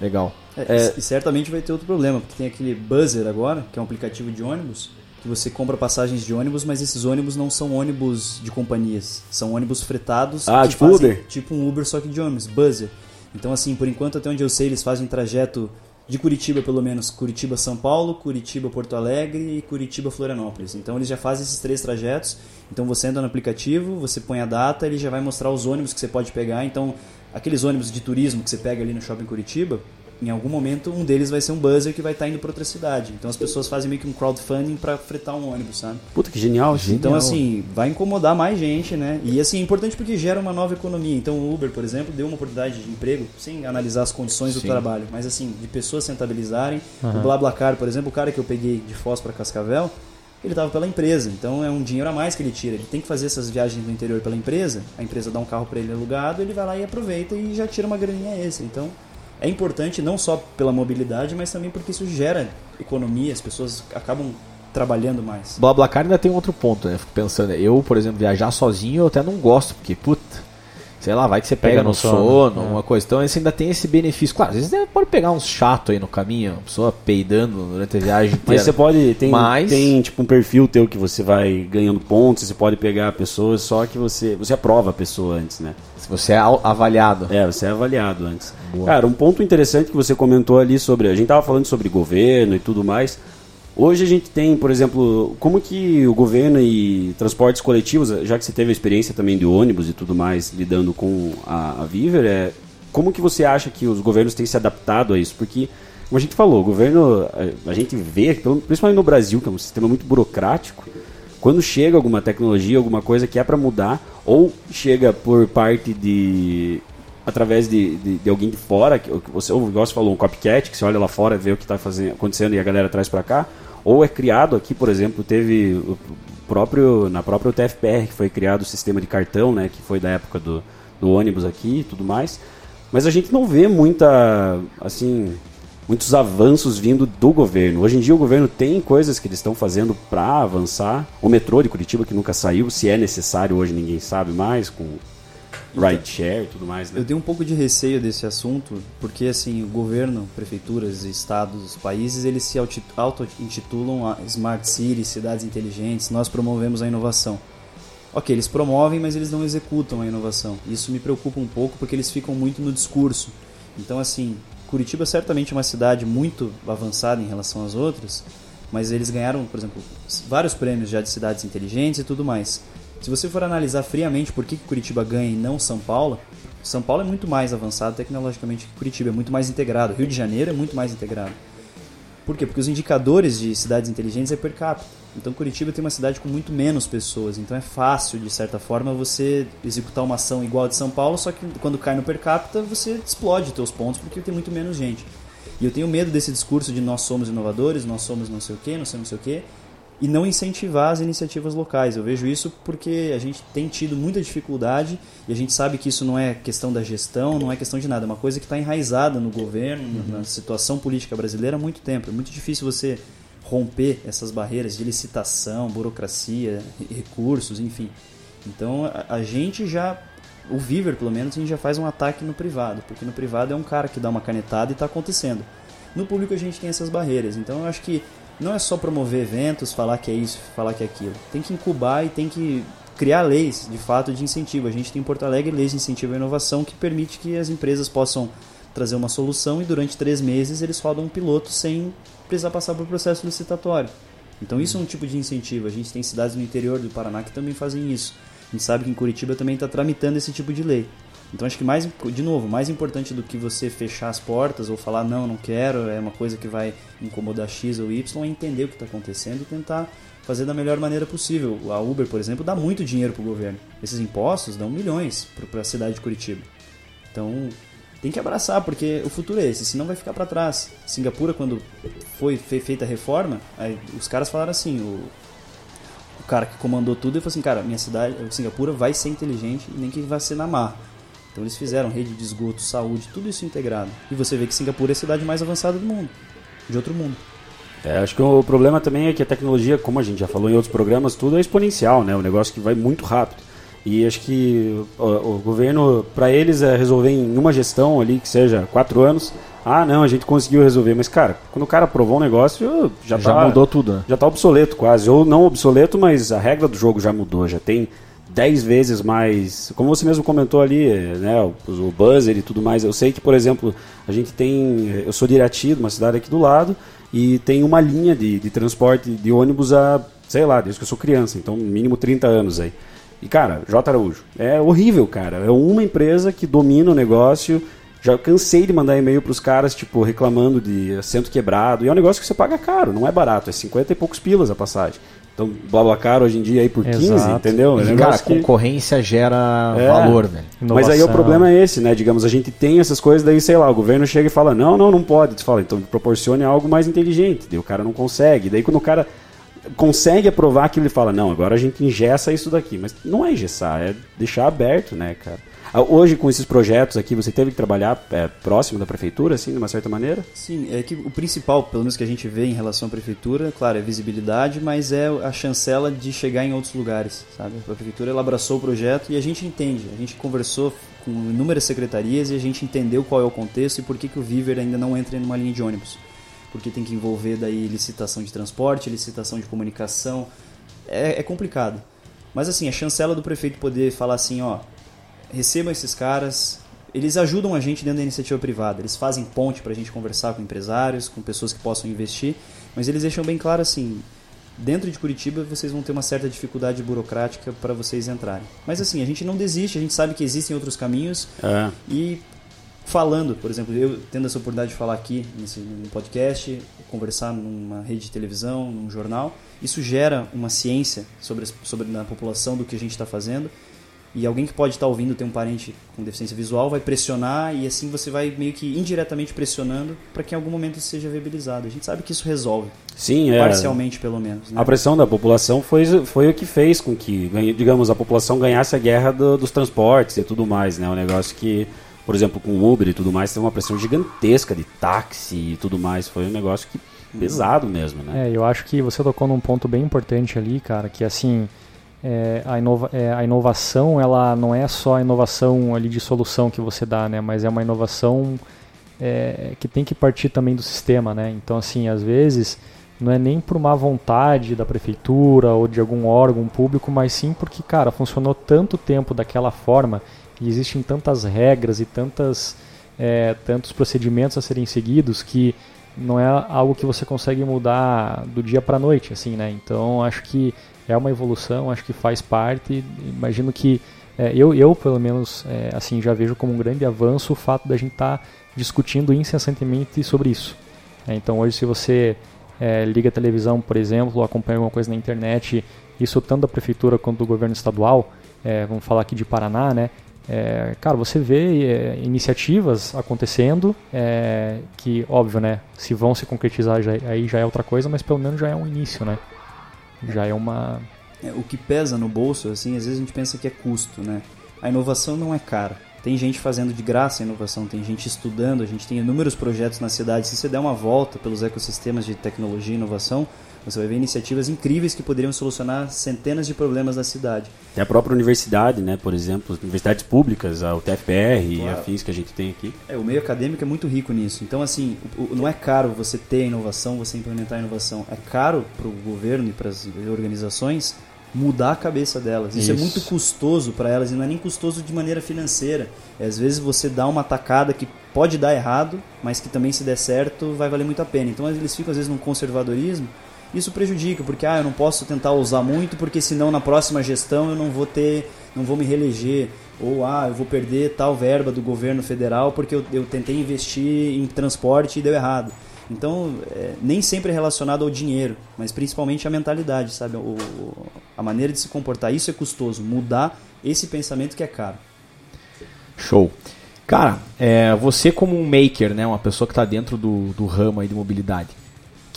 Legal. É, E certamente vai ter outro problema, porque tem aquele Buzzer agora, que é um aplicativo de ônibus, que você compra passagens de ônibus, mas esses ônibus não são ônibus de companhias, são ônibus fretados. Ah, que tipo fazem- Uber? Tipo um Uber, só que de ônibus, Buzzer. Então, assim, por enquanto, até onde eu sei, eles fazem trajeto de Curitiba, pelo menos, Curitiba-São Paulo, Curitiba-Porto Alegre e Curitiba-Florianópolis. Então, eles já fazem esses três trajetos. Então, você entra no aplicativo, você põe a data, ele já vai mostrar os ônibus que você pode pegar. Então, aqueles ônibus de turismo que você pega ali no shopping Curitiba, em algum momento um deles vai ser um buzzer que vai estar indo para outra cidade. Então as pessoas fazem meio que um crowdfunding para fretar um ônibus, sabe? Puta que genial. Então assim, vai incomodar mais gente, né? E assim, é importante porque gera uma nova economia. Então o Uber, por exemplo, deu uma oportunidade de emprego, sem analisar as condições do Sim. trabalho, mas assim, de pessoas se rentabilizarem. Aham. O BlaBlaCar, por exemplo, o cara que eu peguei de Foz para Cascavel, ele estava pela empresa, então é um dinheiro a mais que ele tira. Ele tem que fazer essas viagens no interior pela empresa, a empresa dá um carro para ele alugado, ele vai lá e aproveita e já tira uma graninha extra. Então é importante não só pela mobilidade, mas também porque isso gera economia, as pessoas acabam trabalhando mais. BlaBlaCar ainda tem um outro ponto, né? Fico pensando, eu, por exemplo, viajar sozinho eu até não gosto, porque, puta, sei lá, vai que você pega, Pega no no sono, sono, é. uma coisa. Então esse ainda tem esse benefício. Claro, às vezes você pode pegar uns chato aí no caminho, uma pessoa peidando durante a viagem inteira. Mas você pode. Tem, Mas- tem tipo um perfil teu que você vai ganhando pontos, você pode pegar pessoas, só que você. Você aprova a pessoa antes, né? Você é avaliado. É, você é avaliado antes. Cara, um ponto interessante que você comentou ali sobre. A gente tava falando sobre governo e tudo mais. Hoje a gente tem, por exemplo, como que o governo e transportes coletivos, já que você teve a experiência também de ônibus e tudo mais, lidando com a, a Viver, é, como que você acha que os governos têm se adaptado a isso? Porque, como a gente falou, o governo, a, a gente vê, principalmente no Brasil, que é um sistema muito burocrático, quando chega alguma tecnologia, alguma coisa que é para mudar, ou chega por parte de através de, de, de alguém de fora, que, você, igual você falou, um copycat, que você olha lá fora, vê o que está acontecendo e a galera traz para cá, ou é criado aqui, por exemplo, teve o próprio na própria UTFPR que foi criado o sistema de cartão, né, que foi da época do, do ônibus aqui e tudo mais. Mas a gente não vê muita assim, muitos avanços vindo do governo. Hoje em dia o governo tem coisas que eles estão fazendo para avançar. O metrô de Curitiba que nunca saiu, se é necessário hoje ninguém sabe mais com ride share e tudo mais, né? Eu dei um pouco de receio desse assunto, porque assim, o governo, prefeituras, estados, países, eles se auto-intitulam a Smart Cities, cidades inteligentes, nós promovemos a inovação. Ok, eles promovem, mas eles não executam a inovação. Isso me preocupa um pouco porque eles ficam muito no discurso. Então, assim, Curitiba certamente é uma cidade muito avançada em relação às outras, mas eles ganharam, por exemplo, vários prêmios já de cidades inteligentes e tudo mais. Se você for analisar friamente por que Curitiba ganha e não São Paulo, São Paulo é muito mais avançado tecnologicamente que Curitiba, é muito mais integrado. Rio de Janeiro é muito mais integrado. Por quê? Porque os indicadores de cidades inteligentes é per capita. Então Curitiba tem uma cidade com muito menos pessoas, então é fácil, de certa forma, você executar uma ação igual a de São Paulo, só que quando cai no per capita, você explode teus pontos porque tem muito menos gente. E eu tenho medo desse discurso de nós somos inovadores, nós somos não sei o quê, nós somos não sei o quê, e não incentivar as iniciativas locais. Eu vejo isso porque a gente tem tido muita dificuldade e a gente sabe que isso não é questão da gestão, não é questão de nada, é uma coisa que está enraizada no governo, na situação política brasileira há muito tempo. É muito difícil você romper essas barreiras de licitação, burocracia, re- recursos, enfim. Então a, a gente já, o Viver pelo menos, a gente já faz um ataque no privado, porque no privado é um cara que dá uma canetada e está acontecendo. No público a gente tem essas barreiras, então eu acho que não é só promover eventos, falar que é isso, falar que é aquilo. Tem que incubar e tem que criar leis, de fato, de incentivo. A gente tem em Porto Alegre leis de incentivo à inovação que permite que as empresas possam trazer uma solução e durante três meses eles rodam um piloto sem precisar passar por processo licitatório. Então isso é um tipo de incentivo. A gente tem cidades no interior do Paraná que também fazem isso. A gente sabe que em Curitiba também está tramitando esse tipo de lei. Então acho que mais, de novo, mais importante do que você fechar as portas ou falar não, não quero, é uma coisa que vai incomodar X ou Y, é entender o que está acontecendo e tentar fazer da melhor maneira possível. A Uber, por exemplo, dá muito dinheiro para o governo. Esses impostos dão milhões para a cidade de Curitiba. Então tem que abraçar, porque o futuro é esse, senão vai ficar para trás. Singapura, quando foi fe- feita a reforma, os caras falaram assim, o, o cara que comandou tudo, ele falou assim, cara, minha cidade, Singapura vai ser inteligente e nem que vai ser na mar. Então eles fizeram rede de esgoto, saúde, tudo isso integrado. E você vê que Singapura é a cidade mais avançada do mundo, de outro mundo. É, acho que o problema também é que a tecnologia, como a gente já falou em outros programas, tudo é exponencial, né? Um negócio que vai muito rápido. E acho que o, o governo, para eles, é resolver em uma gestão ali, que seja quatro anos. Ah, não, a gente conseguiu resolver. Mas, cara, quando o cara aprovou um negócio, já, Já tá, mudou tudo, né? Já tá obsoleto quase. Ou não obsoleto, mas a regra do jogo já mudou. Já tem dez vezes mais. Como você mesmo comentou ali, né? O, o buzzer e tudo mais. Eu sei que, por exemplo, a gente tem. Eu sou de Irati, uma cidade aqui do lado, e tem uma linha de, de transporte de ônibus a, sei lá, desde que eu sou criança, então mínimo 30 anos aí. E, cara, J. Araújo, é horrível, cara. É uma empresa que domina o negócio. Já cansei de mandar e-mail pros caras, tipo, reclamando de assento quebrado. E é um negócio que você paga caro, não é barato. É 50 e poucos pilas a passagem. Então, BlaBlaCar hoje em dia aí por 15, Exato. entendeu? É cara, que- concorrência gera É. valor, velho. Mas aí o Inovação. problema é esse, né? Digamos, a gente tem essas coisas, daí, sei lá, o governo chega e fala, não, não, não pode. Você fala, então proporcione algo mais inteligente. Daí o cara não consegue. Daí quando o cara consegue aprovar aquilo, ele fala, não, agora a gente engessa isso daqui. Mas não é engessar, é deixar aberto, né, cara? Ah, Hoje, com esses projetos aqui, você teve que trabalhar é, próximo da prefeitura, assim, de uma certa maneira? Sim, é que o principal, pelo menos que a gente vê em relação à prefeitura, claro, é visibilidade, mas é a chancela de chegar em outros lugares, sabe? A prefeitura ela abraçou o projeto e a gente entende. A gente conversou com inúmeras secretarias e a gente entendeu qual é o contexto e por que, que o Viver ainda não entra numa linha de ônibus. Porque tem que envolver daí licitação de transporte, licitação de comunicação. É, é complicado. Mas assim, a chancela do prefeito poder falar assim, ó, recebam esses caras. Eles ajudam a gente dentro da iniciativa privada. Eles fazem ponte para a gente conversar com empresários, com pessoas que possam investir. Mas eles deixam bem claro assim: dentro de Curitiba vocês vão ter uma certa dificuldade burocrática para vocês entrarem. Mas assim, a gente não desiste, a gente sabe que existem outros caminhos. É. E falando, por exemplo, eu tendo essa oportunidade de falar aqui nesse num podcast, conversar numa rede de televisão, num jornal, isso gera uma ciência sobre, sobre a população do que a gente está fazendo. E alguém que pode estar ouvindo tem um parente com deficiência visual vai pressionar e assim você vai meio que indiretamente pressionando para que em algum momento isso seja viabilizado. A gente sabe que isso resolve, Sim, é. parcialmente pelo menos. Né? A pressão da população foi, foi o que fez com que, digamos, a população ganhasse a guerra do- dos transportes e tudo mais, né? Um negócio que, por exemplo, com o Uber e tudo mais, teve uma pressão gigantesca de táxi e tudo mais. Foi um negócio que pesado mesmo, né? É, eu acho que você tocou num ponto bem importante ali, cara, que assim, é, a, inova é, a inovação, ela não é só a inovação ali de solução que você dá, né, mas é uma inovação é, que tem que partir também do sistema, né, então assim, às vezes não é nem por má vontade da prefeitura ou de algum órgão público, mas sim porque, cara, funcionou tanto tempo daquela forma e existem tantas regras e tantas, é, tantos procedimentos a serem seguidos que não é algo que você consegue mudar do dia para noite, assim, né? Então acho que é uma evolução, acho que faz parte. Imagino que é, eu, eu pelo menos, é, assim, já vejo como um grande avanço o fato da gente estar discutindo incessantemente sobre isso. É, então hoje, se você é, liga a televisão, por exemplo, acompanha alguma coisa na internet, isso tanto da prefeitura quanto do governo estadual, é, vamos falar aqui de Paraná, né? É, cara, você vê iniciativas acontecendo que, óbvio, né? Se vão se concretizar já, aí já é outra coisa, mas pelo menos já é um início, né? Já é uma. É, o que pesa no bolso, assim, às vezes a gente pensa que é custo, né? A inovação não é cara. Tem gente fazendo de graça a inovação, tem gente estudando, a gente tem inúmeros projetos na cidade. Se você der uma volta pelos ecossistemas de tecnologia e inovação, você vai ver iniciativas incríveis que poderiam solucionar centenas de problemas da cidade. Tem a própria universidade, né? Por exemplo, universidades públicas, a UTFPR e Claro. afins que a gente tem aqui. É, o meio acadêmico é muito rico nisso. Então, assim, o- o- não é caro você ter a inovação, você implementar a inovação. É caro para o governo e para as organizações mudar a cabeça delas. Isso, é Isso. muito custoso para elas e não é nem custoso de maneira financeira. É, às vezes você dá uma tacada que pode dar errado, mas que também se der certo vai valer muito a pena. Então eles ficam às vezes num conservadorismo. Isso prejudica, porque ah, eu não posso tentar usar muito, porque senão na próxima gestão eu não vou ter, não vou me reeleger. Ou ah, eu vou perder tal verba do governo federal porque eu, eu tentei investir em transporte e deu errado. Então, é, nem sempre é relacionado ao dinheiro, mas principalmente a mentalidade, sabe? O, a maneira de se comportar. Isso é custoso. Mudar esse pensamento que é caro. Show. Cara, é, você como um maker, né, uma pessoa que está dentro do, do ramo aí de mobilidade,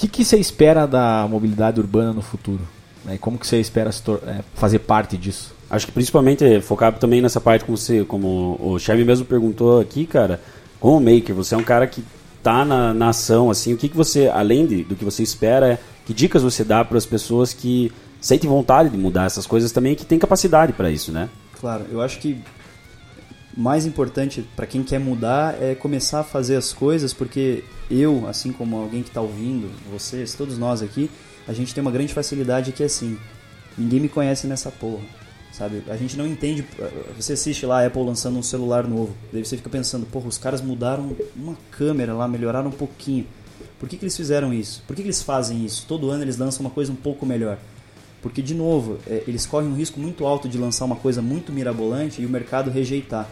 que, que você espera da mobilidade urbana no futuro? Né, e como que você espera é, fazer parte disso? Acho que principalmente é focar também nessa parte como você, como o Chevy mesmo perguntou aqui, cara, como maker, você é um cara que tá na, na ação, assim, o que, que você, além de, do que você espera, é, que dicas você dá para as pessoas que sentem vontade de mudar essas coisas também, que tem capacidade para isso, né? Claro, eu acho que mais importante para quem quer mudar é começar a fazer as coisas, porque eu, assim como alguém que está ouvindo, vocês, todos nós aqui, a gente tem uma grande facilidade que é assim, ninguém me conhece nessa porra, sabe? A gente não entende, você assiste lá a Apple lançando um celular novo, daí você fica pensando, porra, os caras mudaram uma câmera lá, melhoraram um pouquinho. Por que, que eles fizeram isso? Por que, que eles fazem isso? Todo ano eles lançam uma coisa um pouco melhor. Porque, de novo, é, eles correm um risco muito alto de lançar uma coisa muito mirabolante e o mercado rejeitar.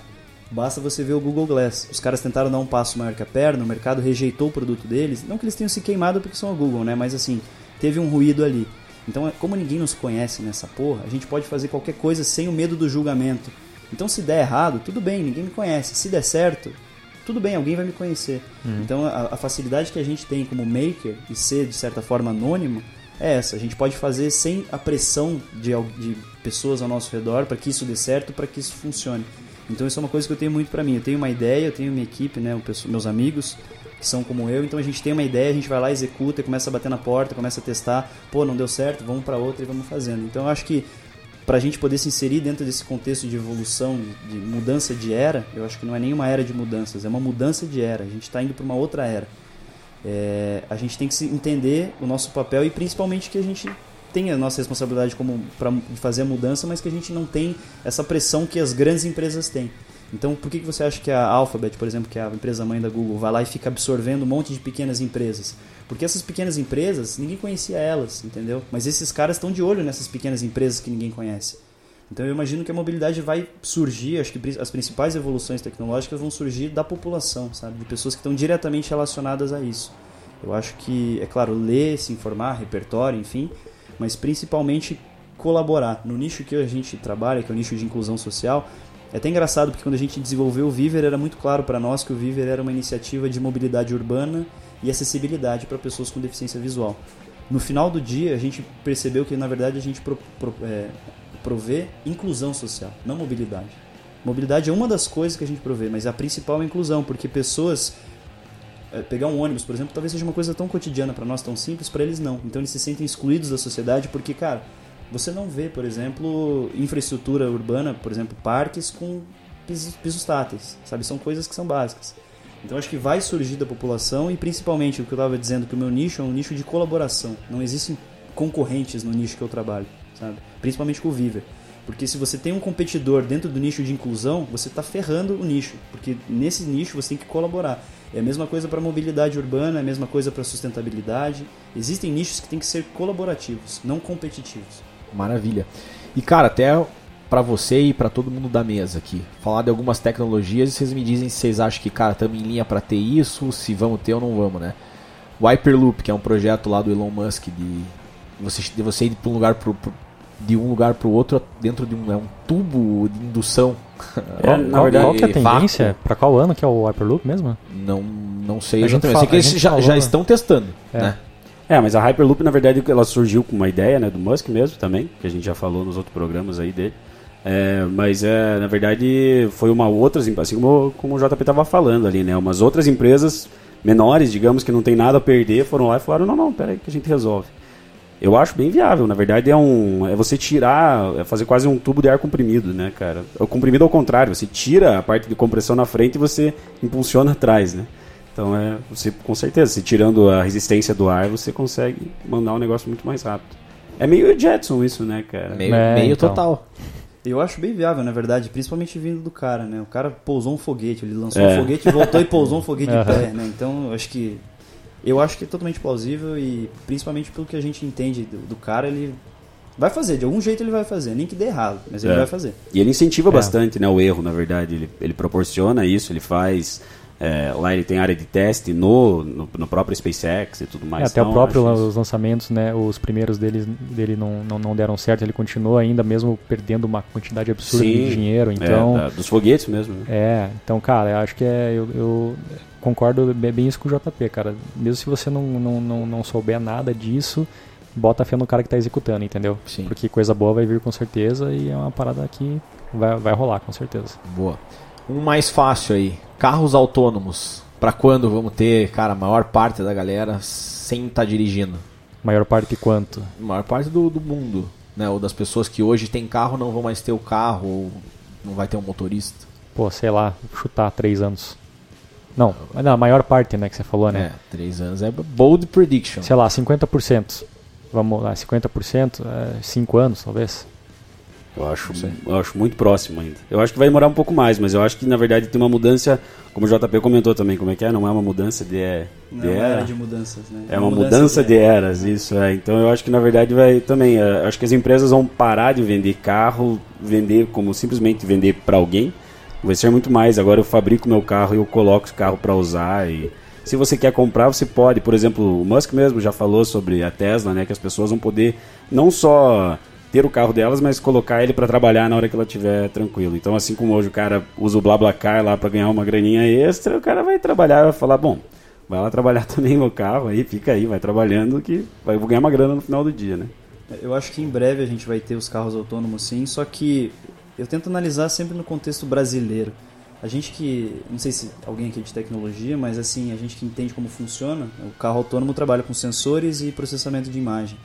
Basta você ver o Google Glass. Os caras tentaram dar um passo maior que a perna, o mercado rejeitou o produto deles. Não que eles tenham se queimado porque são a Google, né? Mas assim, teve um ruído ali. Então, é- como ninguém nos conhece nessa porra, a gente pode fazer qualquer coisa sem o medo do julgamento. Então, se der errado, tudo bem, ninguém me conhece. Se der certo, tudo bem, alguém vai me conhecer. Então, a, a facilidade que a gente tem como maker e ser, de certa forma, anônimo é essa. A gente pode fazer sem a pressão de, de pessoas ao nosso redor para que isso dê certo, para que isso funcione. Então isso é uma coisa que eu tenho muito para mim. Eu tenho uma ideia, eu tenho minha equipe, né, meus amigos que são como eu, então a gente tem uma ideia, a gente vai lá, executa, começa a bater na porta, começa a testar, pô, não deu certo, vamos para outra e vamos fazendo. Então eu acho que para a gente poder se inserir dentro desse contexto de evolução, de mudança de era, eu acho que não é nenhuma era de mudanças, é uma mudança de era. A gente está indo para uma outra era. É, a gente tem que entender o nosso papel e principalmente que a gente tem a nossa responsabilidade como para fazer a mudança, mas que a gente não tem essa pressão que as grandes empresas têm. Então, por que, que você acha que a Alphabet, por exemplo, que é a empresa mãe da Google, vai lá e fica absorvendo um monte de pequenas empresas? Porque essas pequenas empresas, ninguém conhecia elas, entendeu? Mas esses caras estão de olho nessas pequenas empresas que ninguém conhece. Então, eu imagino que a mobilidade vai surgir, acho que as principais evoluções tecnológicas vão surgir da população, sabe? De pessoas que estão diretamente relacionadas a isso. Eu acho que, é claro, ler, se informar, repertório, enfim, mas principalmente colaborar. No nicho que a gente trabalha, que é o nicho de inclusão social, é até engraçado porque quando a gente desenvolveu o Viver era muito claro para nós que o Viver era uma iniciativa de mobilidade urbana e acessibilidade para pessoas com deficiência visual. No final do dia a gente percebeu que na verdade a gente pro, pro, é, provê inclusão social, não mobilidade. Mobilidade é uma das coisas que a gente provê, mas a principal é a inclusão, porque pessoas é, pegar um ônibus, por exemplo, talvez seja uma coisa tão cotidiana para nós, tão simples, para eles não. Então eles se sentem excluídos da sociedade porque, cara, você não vê, por exemplo, infraestrutura urbana, por exemplo, parques com pisos, pisos táteis, sabe? São coisas que são básicas. Então acho que vai surgir da população e principalmente o que eu estava dizendo que o meu nicho é um nicho de colaboração. Não existem concorrentes no nicho que eu trabalho, sabe? Principalmente com o Viver. Porque se você tem um competidor dentro do nicho de inclusão, você está ferrando o nicho. Porque nesse nicho você tem que colaborar. É a mesma coisa para mobilidade urbana, é a mesma coisa para sustentabilidade. Existem nichos que têm que ser colaborativos, não competitivos. Maravilha. E cara, até para você e para todo mundo da mesa aqui, falar de algumas tecnologias e vocês me dizem se vocês acham que, cara, estamos em linha para ter isso, se vamos ter ou não vamos, né? O Hyperloop, que é um projeto lá do Elon Musk de você, de você ir para um lugar pro, pro, de um lugar para o outro dentro de um, é um tubo de indução. É, na verdade, qual que é a tendência? Para qual ano que é o Hyperloop mesmo? Não, não sei exatamente. Fala, sei que eles já, já estão testando, é. né? É, mas a Hyperloop, na verdade, ela surgiu com uma ideia né, do Musk mesmo também, que a gente já falou nos outros programas aí dele. É, mas, é, na verdade, foi uma outras, assim como, como o JP estava falando ali, né? Umas outras empresas menores, digamos, que não tem nada a perder, foram lá e falaram, não, não, peraí que a gente resolve. Eu acho bem viável, na verdade é um é você tirar, é fazer quase um tubo de ar comprimido, né, cara? O comprimido ao contrário, você tira a parte de compressão na frente e você impulsiona atrás, né? Então é, você com certeza, se tirando a resistência do ar, você consegue mandar um negócio muito mais rápido. É meio Jetson isso, né, cara? Meio, é, meio então. total. Eu acho bem viável, na verdade, principalmente vindo do cara, né? O cara pousou um foguete, ele lançou é. um foguete, voltou e pousou um foguete de pé, né? Então, eu acho que eu acho que é totalmente plausível e principalmente pelo que a gente entende do, do cara, ele vai fazer, de algum jeito ele vai fazer, nem que dê errado, mas ele é. vai fazer. E ele incentiva é. bastante, né, o erro, na verdade, ele, ele proporciona isso, ele faz é, lá ele tem área de teste no, no, no próprio SpaceX e tudo mais. É, até então, o próprio os lançamentos, né, os primeiros deles, dele não, não, não, deram certo, ele continua ainda mesmo perdendo uma quantidade absurda Sim, de dinheiro. Então, é, da, dos foguetes mesmo. Né? É, então, cara, eu acho que é. Eu, eu concordo bem isso com o JP, cara. Mesmo se você não, não, não, não souber nada disso, bota fé no cara que está executando, entendeu? Sim. Porque coisa boa vai vir com certeza e é uma parada que vai, vai rolar com certeza. Boa. Um mais fácil aí. Carros autônomos. Para quando vamos ter, cara, a maior parte da galera sem estar tá dirigindo? Maior parte quanto? A maior parte do, do mundo. Né? Ou das pessoas que hoje têm carro não vão mais ter o carro, ou não vai ter um motorista. Pô, sei lá, chutar três anos. Não, não, a maior parte, né, que você falou, né? É, três anos é bold prediction. Sei lá, 50%. Vamos lá, 50%, é, 5 anos, talvez. Eu acho, eu acho muito próximo ainda. Eu acho que vai demorar um pouco mais, mas eu acho que na verdade tem uma mudança, como o JP comentou também, como é que é? Não é uma mudança de, de Não, era. de mudanças, né? É, uma, mudança, mudança de, de eras, isso é. Então eu acho que na verdade vai também, é, acho que as empresas vão parar de vender carro, vender como simplesmente vender para alguém. Vai ser muito mais. Agora eu fabrico meu carro e eu coloco o carro para usar e se você quer comprar, você pode. Por exemplo, o Musk mesmo já falou sobre a Tesla, né, que as pessoas vão poder não só ter o carro delas, mas colocar ele para trabalhar na hora que ela estiver tranquilo. Então, assim como hoje o cara usa o BlaBlaCar lá para ganhar uma graninha extra, o cara vai trabalhar, vai falar, bom, vai lá trabalhar também meu carro, aí fica aí, vai trabalhando que vai ganhar uma grana no final do dia, né? Eu acho que em breve a gente vai ter os carros autônomos sim, só que eu tento analisar sempre no contexto brasileiro. A gente que, não sei se alguém aqui é de tecnologia, mas assim, a gente que entende como funciona, o carro autônomo trabalha com sensores e processamento de imagem.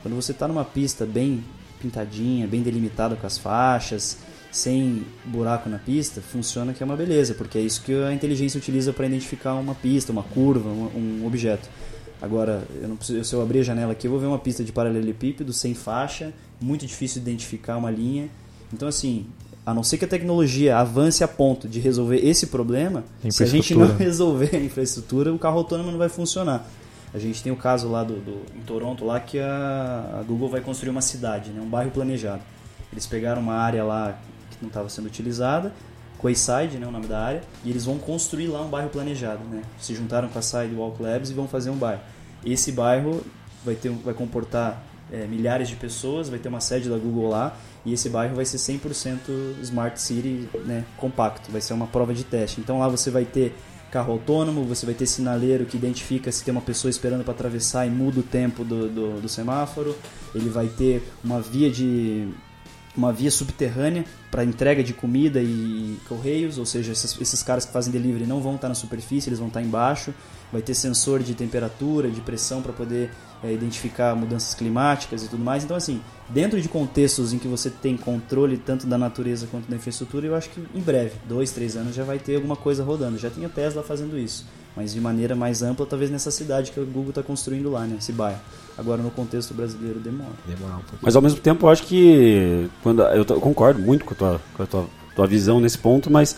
Quando você está numa pista bem pintadinha, bem delimitada com as faixas, sem buraco na pista, funciona que é uma beleza, porque é isso que a inteligência utiliza para identificar uma pista, uma curva, um, um objeto. Agora, eu não preciso, se eu abrir a janela aqui, eu vou ver uma pista de paralelepípedo sem faixa, muito difícil identificar uma linha. Então, assim, a não ser que a tecnologia avance a ponto de resolver esse problema, se a gente não resolver a infraestrutura, o carro autônomo não vai funcionar. A gente tem o caso lá do, do em Toronto lá que a, a, Google vai construir uma cidade, né, um bairro planejado. Eles pegaram uma área lá que não estava sendo utilizada, Quayside, né, o nome da área, e eles vão construir lá um bairro planejado, né? Se juntaram com a Sidewalk Labs e vão fazer um bairro. Esse bairro vai ter vai comportar é, milhares de pessoas, vai ter uma sede da Google lá e esse bairro vai ser 100% Smart City né, compacto, vai ser uma prova de teste. Então lá você vai ter carro autônomo, você vai ter sinaleiro que identifica se tem uma pessoa esperando para atravessar e muda o tempo do, do, do semáforo, ele vai ter uma via de uma via subterrânea para entrega de comida e correios, ou seja, esses, esses, caras que fazem delivery não vão estar na superfície, eles vão estar embaixo. Vai ter sensor de temperatura, de pressão para poder é, identificar mudanças climáticas e tudo mais. Então, assim, dentro de contextos em que você tem controle tanto da natureza quanto da infraestrutura, eu acho que em breve, dois, três anos, já vai ter alguma coisa rodando. Já tem a Tesla fazendo isso, mas de maneira mais ampla, talvez nessa cidade que o Google está construindo lá, né, esse bairro. Agora no contexto brasileiro demora. Demora um pouquinho. Mas ao mesmo tempo eu acho que quando eu, eu concordo muito com a, tua, com a tua, tua visão nesse ponto, mas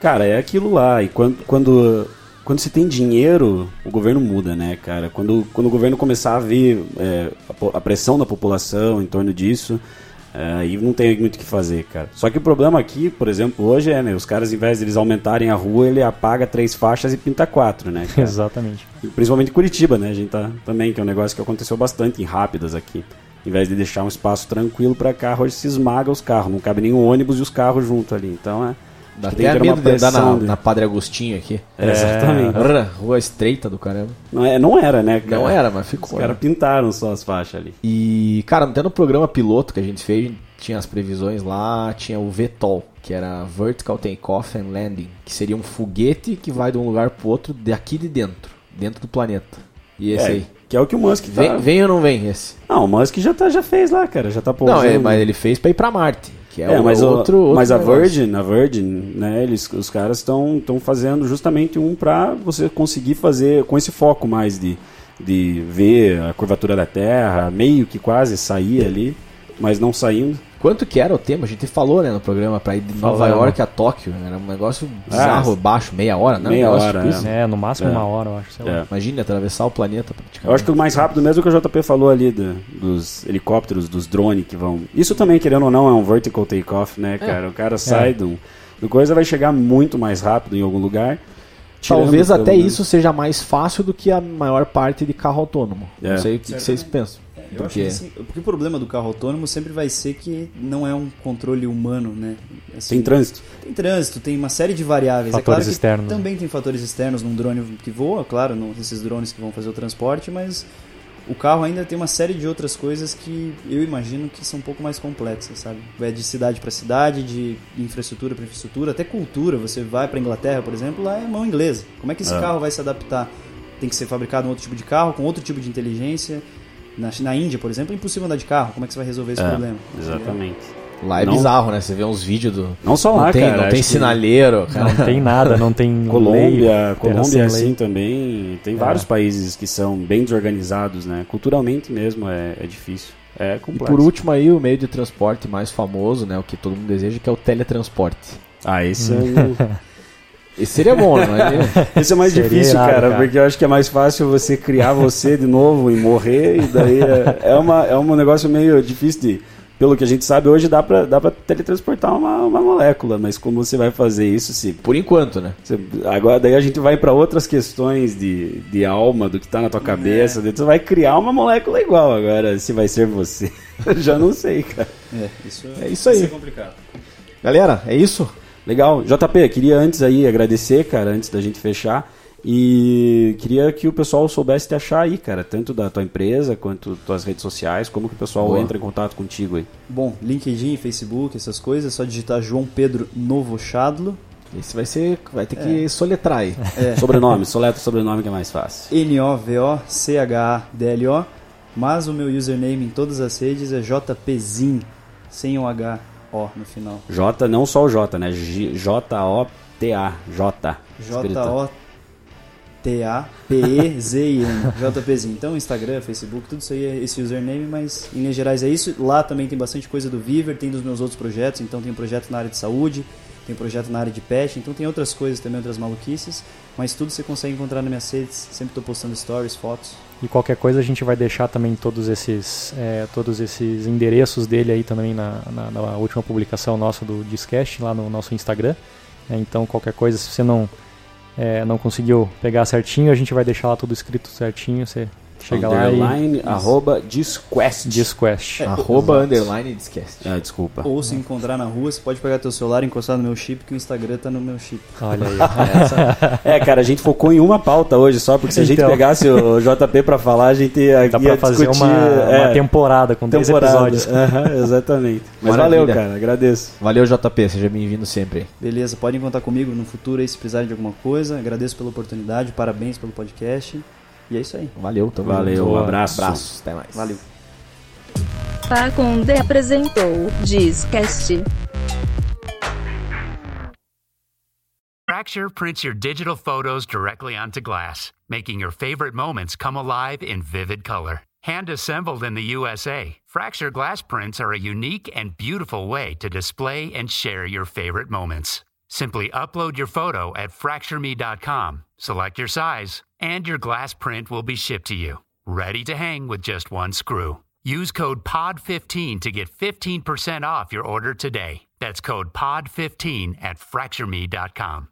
cara, é aquilo lá. E quando, quando, quando se tem dinheiro, o governo muda, né, cara? Quando, quando o governo começar a ver é, a, a pressão da população em torno disso, Aí é, não tem muito o que fazer, cara. Só que o problema aqui, por exemplo, hoje é, né? Os caras, ao invés de eles aumentarem a rua, ele apaga três faixas e pinta quatro, né? Cara? Exatamente. E principalmente em Curitiba, né? A gente tá também, que é um negócio que aconteceu bastante em rápidas aqui. Em vez de deixar um espaço tranquilo para carro, hoje se esmaga os carros. Não cabe nenhum ônibus e os carros junto ali. Então é. Dá até medo de andar na, na, Padre Agostinho aqui. É, exatamente. Rua estreita do caramba. Não, é, não era, né? Cara? Não era, mas ficou. Os caras né? pintaram só as faixas ali. E, cara, até no programa piloto que a gente fez, tinha as previsões lá, tinha o VTOL, que era Vertical Takeoff and Landing, que seria um foguete que vai de um lugar pro outro daqui de dentro, dentro do planeta. E esse é, aí? Que é o que o Musk tá... Vem, vem ou não vem esse? Não, o Musk já, tá, já fez lá, cara, já tá pousando. Não, é, mas ele fez para ir para Marte. Que é, é o, mas, outro, outro mas a negócio. Virgin, a Virgin, né, eles, os caras estão fazendo justamente um para você conseguir fazer com esse foco mais de, de ver a curvatura da Terra, meio que quase sair ali, mas não saindo. Quanto que era o tempo? A gente falou né, no programa para ir de Nova. York a Tóquio. Era um negócio bizarro, baixo, meia hora, né? Meia um hora, isso. É, no máximo É. uma hora, eu acho. Sei lá. É. Imagina atravessar o planeta praticamente. Eu acho que o mais rápido mesmo é o que o JP falou ali do- dos helicópteros, dos drones que vão. Isso também, querendo ou não, é um vertical takeoff, né, cara? O cara sai do, do coisa, vai chegar muito mais rápido em algum lugar. tirando Talvez até menos- isso seja mais fácil do que a maior parte de carro autônomo. É. Não sei o que, que vocês pensam. Eu acho Porque que assim, porque o problema do carro autônomo sempre vai ser que não é um controle humano, né? Assim, Tem trânsito. Tem trânsito, tem uma série de variáveis. Fatores é claro externos, né? Também tem fatores externos num drone que voa, claro, não esses drones que vão fazer o transporte, mas o carro ainda tem uma série de outras coisas que eu imagino que são um pouco mais complexas, sabe? É de cidade para cidade, de infraestrutura para infraestrutura, até cultura. Você vai para Inglaterra, por exemplo, lá é mão inglesa. Como é que esse É. carro vai se adaptar? Tem que ser fabricado um outro tipo de carro, com outro tipo de inteligência. Na, na Índia, por exemplo, é impossível andar de carro. Como é que você vai resolver esse É, problema? Exatamente. lá é Não. bizarro, né? Você vê uns vídeos do. Não só Não lá, tem, cara. não tem cara. Não tem nada, não tem Colômbia, lei, Colômbia é lei. assim também. Tem vários países que são bem desorganizados, né? Culturalmente mesmo é, é difícil. É E complexo. por último aí, o meio de transporte mais famoso, né? O que todo mundo deseja, que é o teletransporte. Ah, esse é, Esse seria bom, não é? esse é mais Seria difícil, irado, cara, cara. porque eu acho que é mais fácil você criar você de novo e morrer, e daí é, é, uma, é um negócio meio difícil de. Pelo que a gente sabe, hoje dá pra, dá pra teletransportar uma, uma molécula, mas como você vai fazer isso se Por enquanto, né? Você- agora daí a gente vai para outras questões de, de alma, do que tá na tua cabeça. daí Tu vai criar uma molécula igual agora, se vai ser você. Eu já não sei, cara. É, isso É isso aí. isso é complicado. Galera, é isso? Legal. JP, queria antes aí agradecer, cara, antes da gente fechar. E queria que o pessoal soubesse te achar aí, cara, tanto da tua empresa quanto tuas redes sociais, como que o pessoal Boa. entra em contato contigo aí. Bom, LinkedIn, Facebook, essas coisas, é só digitar João Pedro Novo Chadlo. Esse vai ser. Vai ter que soletrar aí. É. Sobrenome, soletra o sobrenome que é mais fácil. N-O-V-O-C-H-A-D-L-O. Mas o meu username em todas as redes é JPZin, sem o H-O no final. J, não só o J, né? J-O-T-A. J. J-O-T-A-P-E-Z-I-N. JPZin. Então, Instagram, Facebook, tudo isso aí é esse username, mas em linhas gerais é isso. Lá também tem bastante coisa do Viver, tem dos meus outros projetos. Então, tem um projeto na área de saúde, tem um projeto na área de pet, então tem outras coisas também, outras maluquices. Mas tudo você consegue encontrar nas minhas redes. Sempre tô postando stories, fotos. E qualquer coisa a gente vai deixar também todos esses, é, todos esses endereços dele aí também na, na, na última publicação nossa do Discast, lá no nosso Instagram. É, então qualquer coisa, se você não, é, não conseguiu pegar certinho, a gente vai deixar lá tudo escrito certinho, você chega lá Underline, arroba Disquest. e Disquest. Arroba exato. underline discast. Ah, desculpa. Ou se encontrar na rua, você pode pegar teu celular e encostar no meu chip, que o Instagram tá no meu chip. Olha aí. É, cara, a gente focou em uma pauta hoje só, porque se a gente Então. pegasse o JP pra falar, a gente ia, Dá ia pra fazer discutir, uma, uma é, temporada com 10 temporada. episódios. Aham, exatamente. Mas Maravilha. valeu, cara, agradeço. Valeu, JP. Seja bem-vindo sempre. Beleza, podem contar comigo no futuro aí se precisarem de alguma coisa. Agradeço pela oportunidade, parabéns pelo podcast. E é isso aí. Valeu, tamo Valeu, junto. um abraço. Abraços, até mais. Valeu. Faconde apresentou Discast. Fracture prints your digital photos directly onto glass, making your favorite moments come alive in vivid color. Hand assembled in the USA, Fracture glass prints are a unique and beautiful way to display and share your favorite moments. Simply upload your photo at fractureme.com, select your size, and your glass print will be shipped to you, ready to hang with just one screw. Use code POD15 to get 15% off your order today. That's code POD15 at fractureme.com.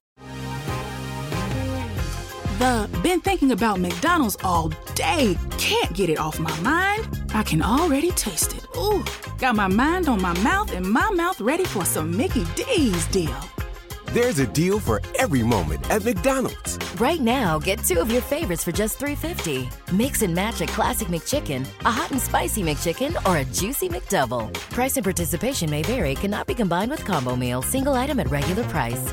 The been thinking about McDonald's all day. Can't get it off my mind. I can already taste it. Ooh, got my mind on my mouth and my mouth ready for some Mickey D's deal. There's a deal for every moment at McDonald's. Right now, get two of your favorites for just $3.50. Mix and match a classic McChicken, a hot and spicy McChicken, or a juicy McDouble. Price and participation may vary, cannot be combined with combo meal, single item at regular price.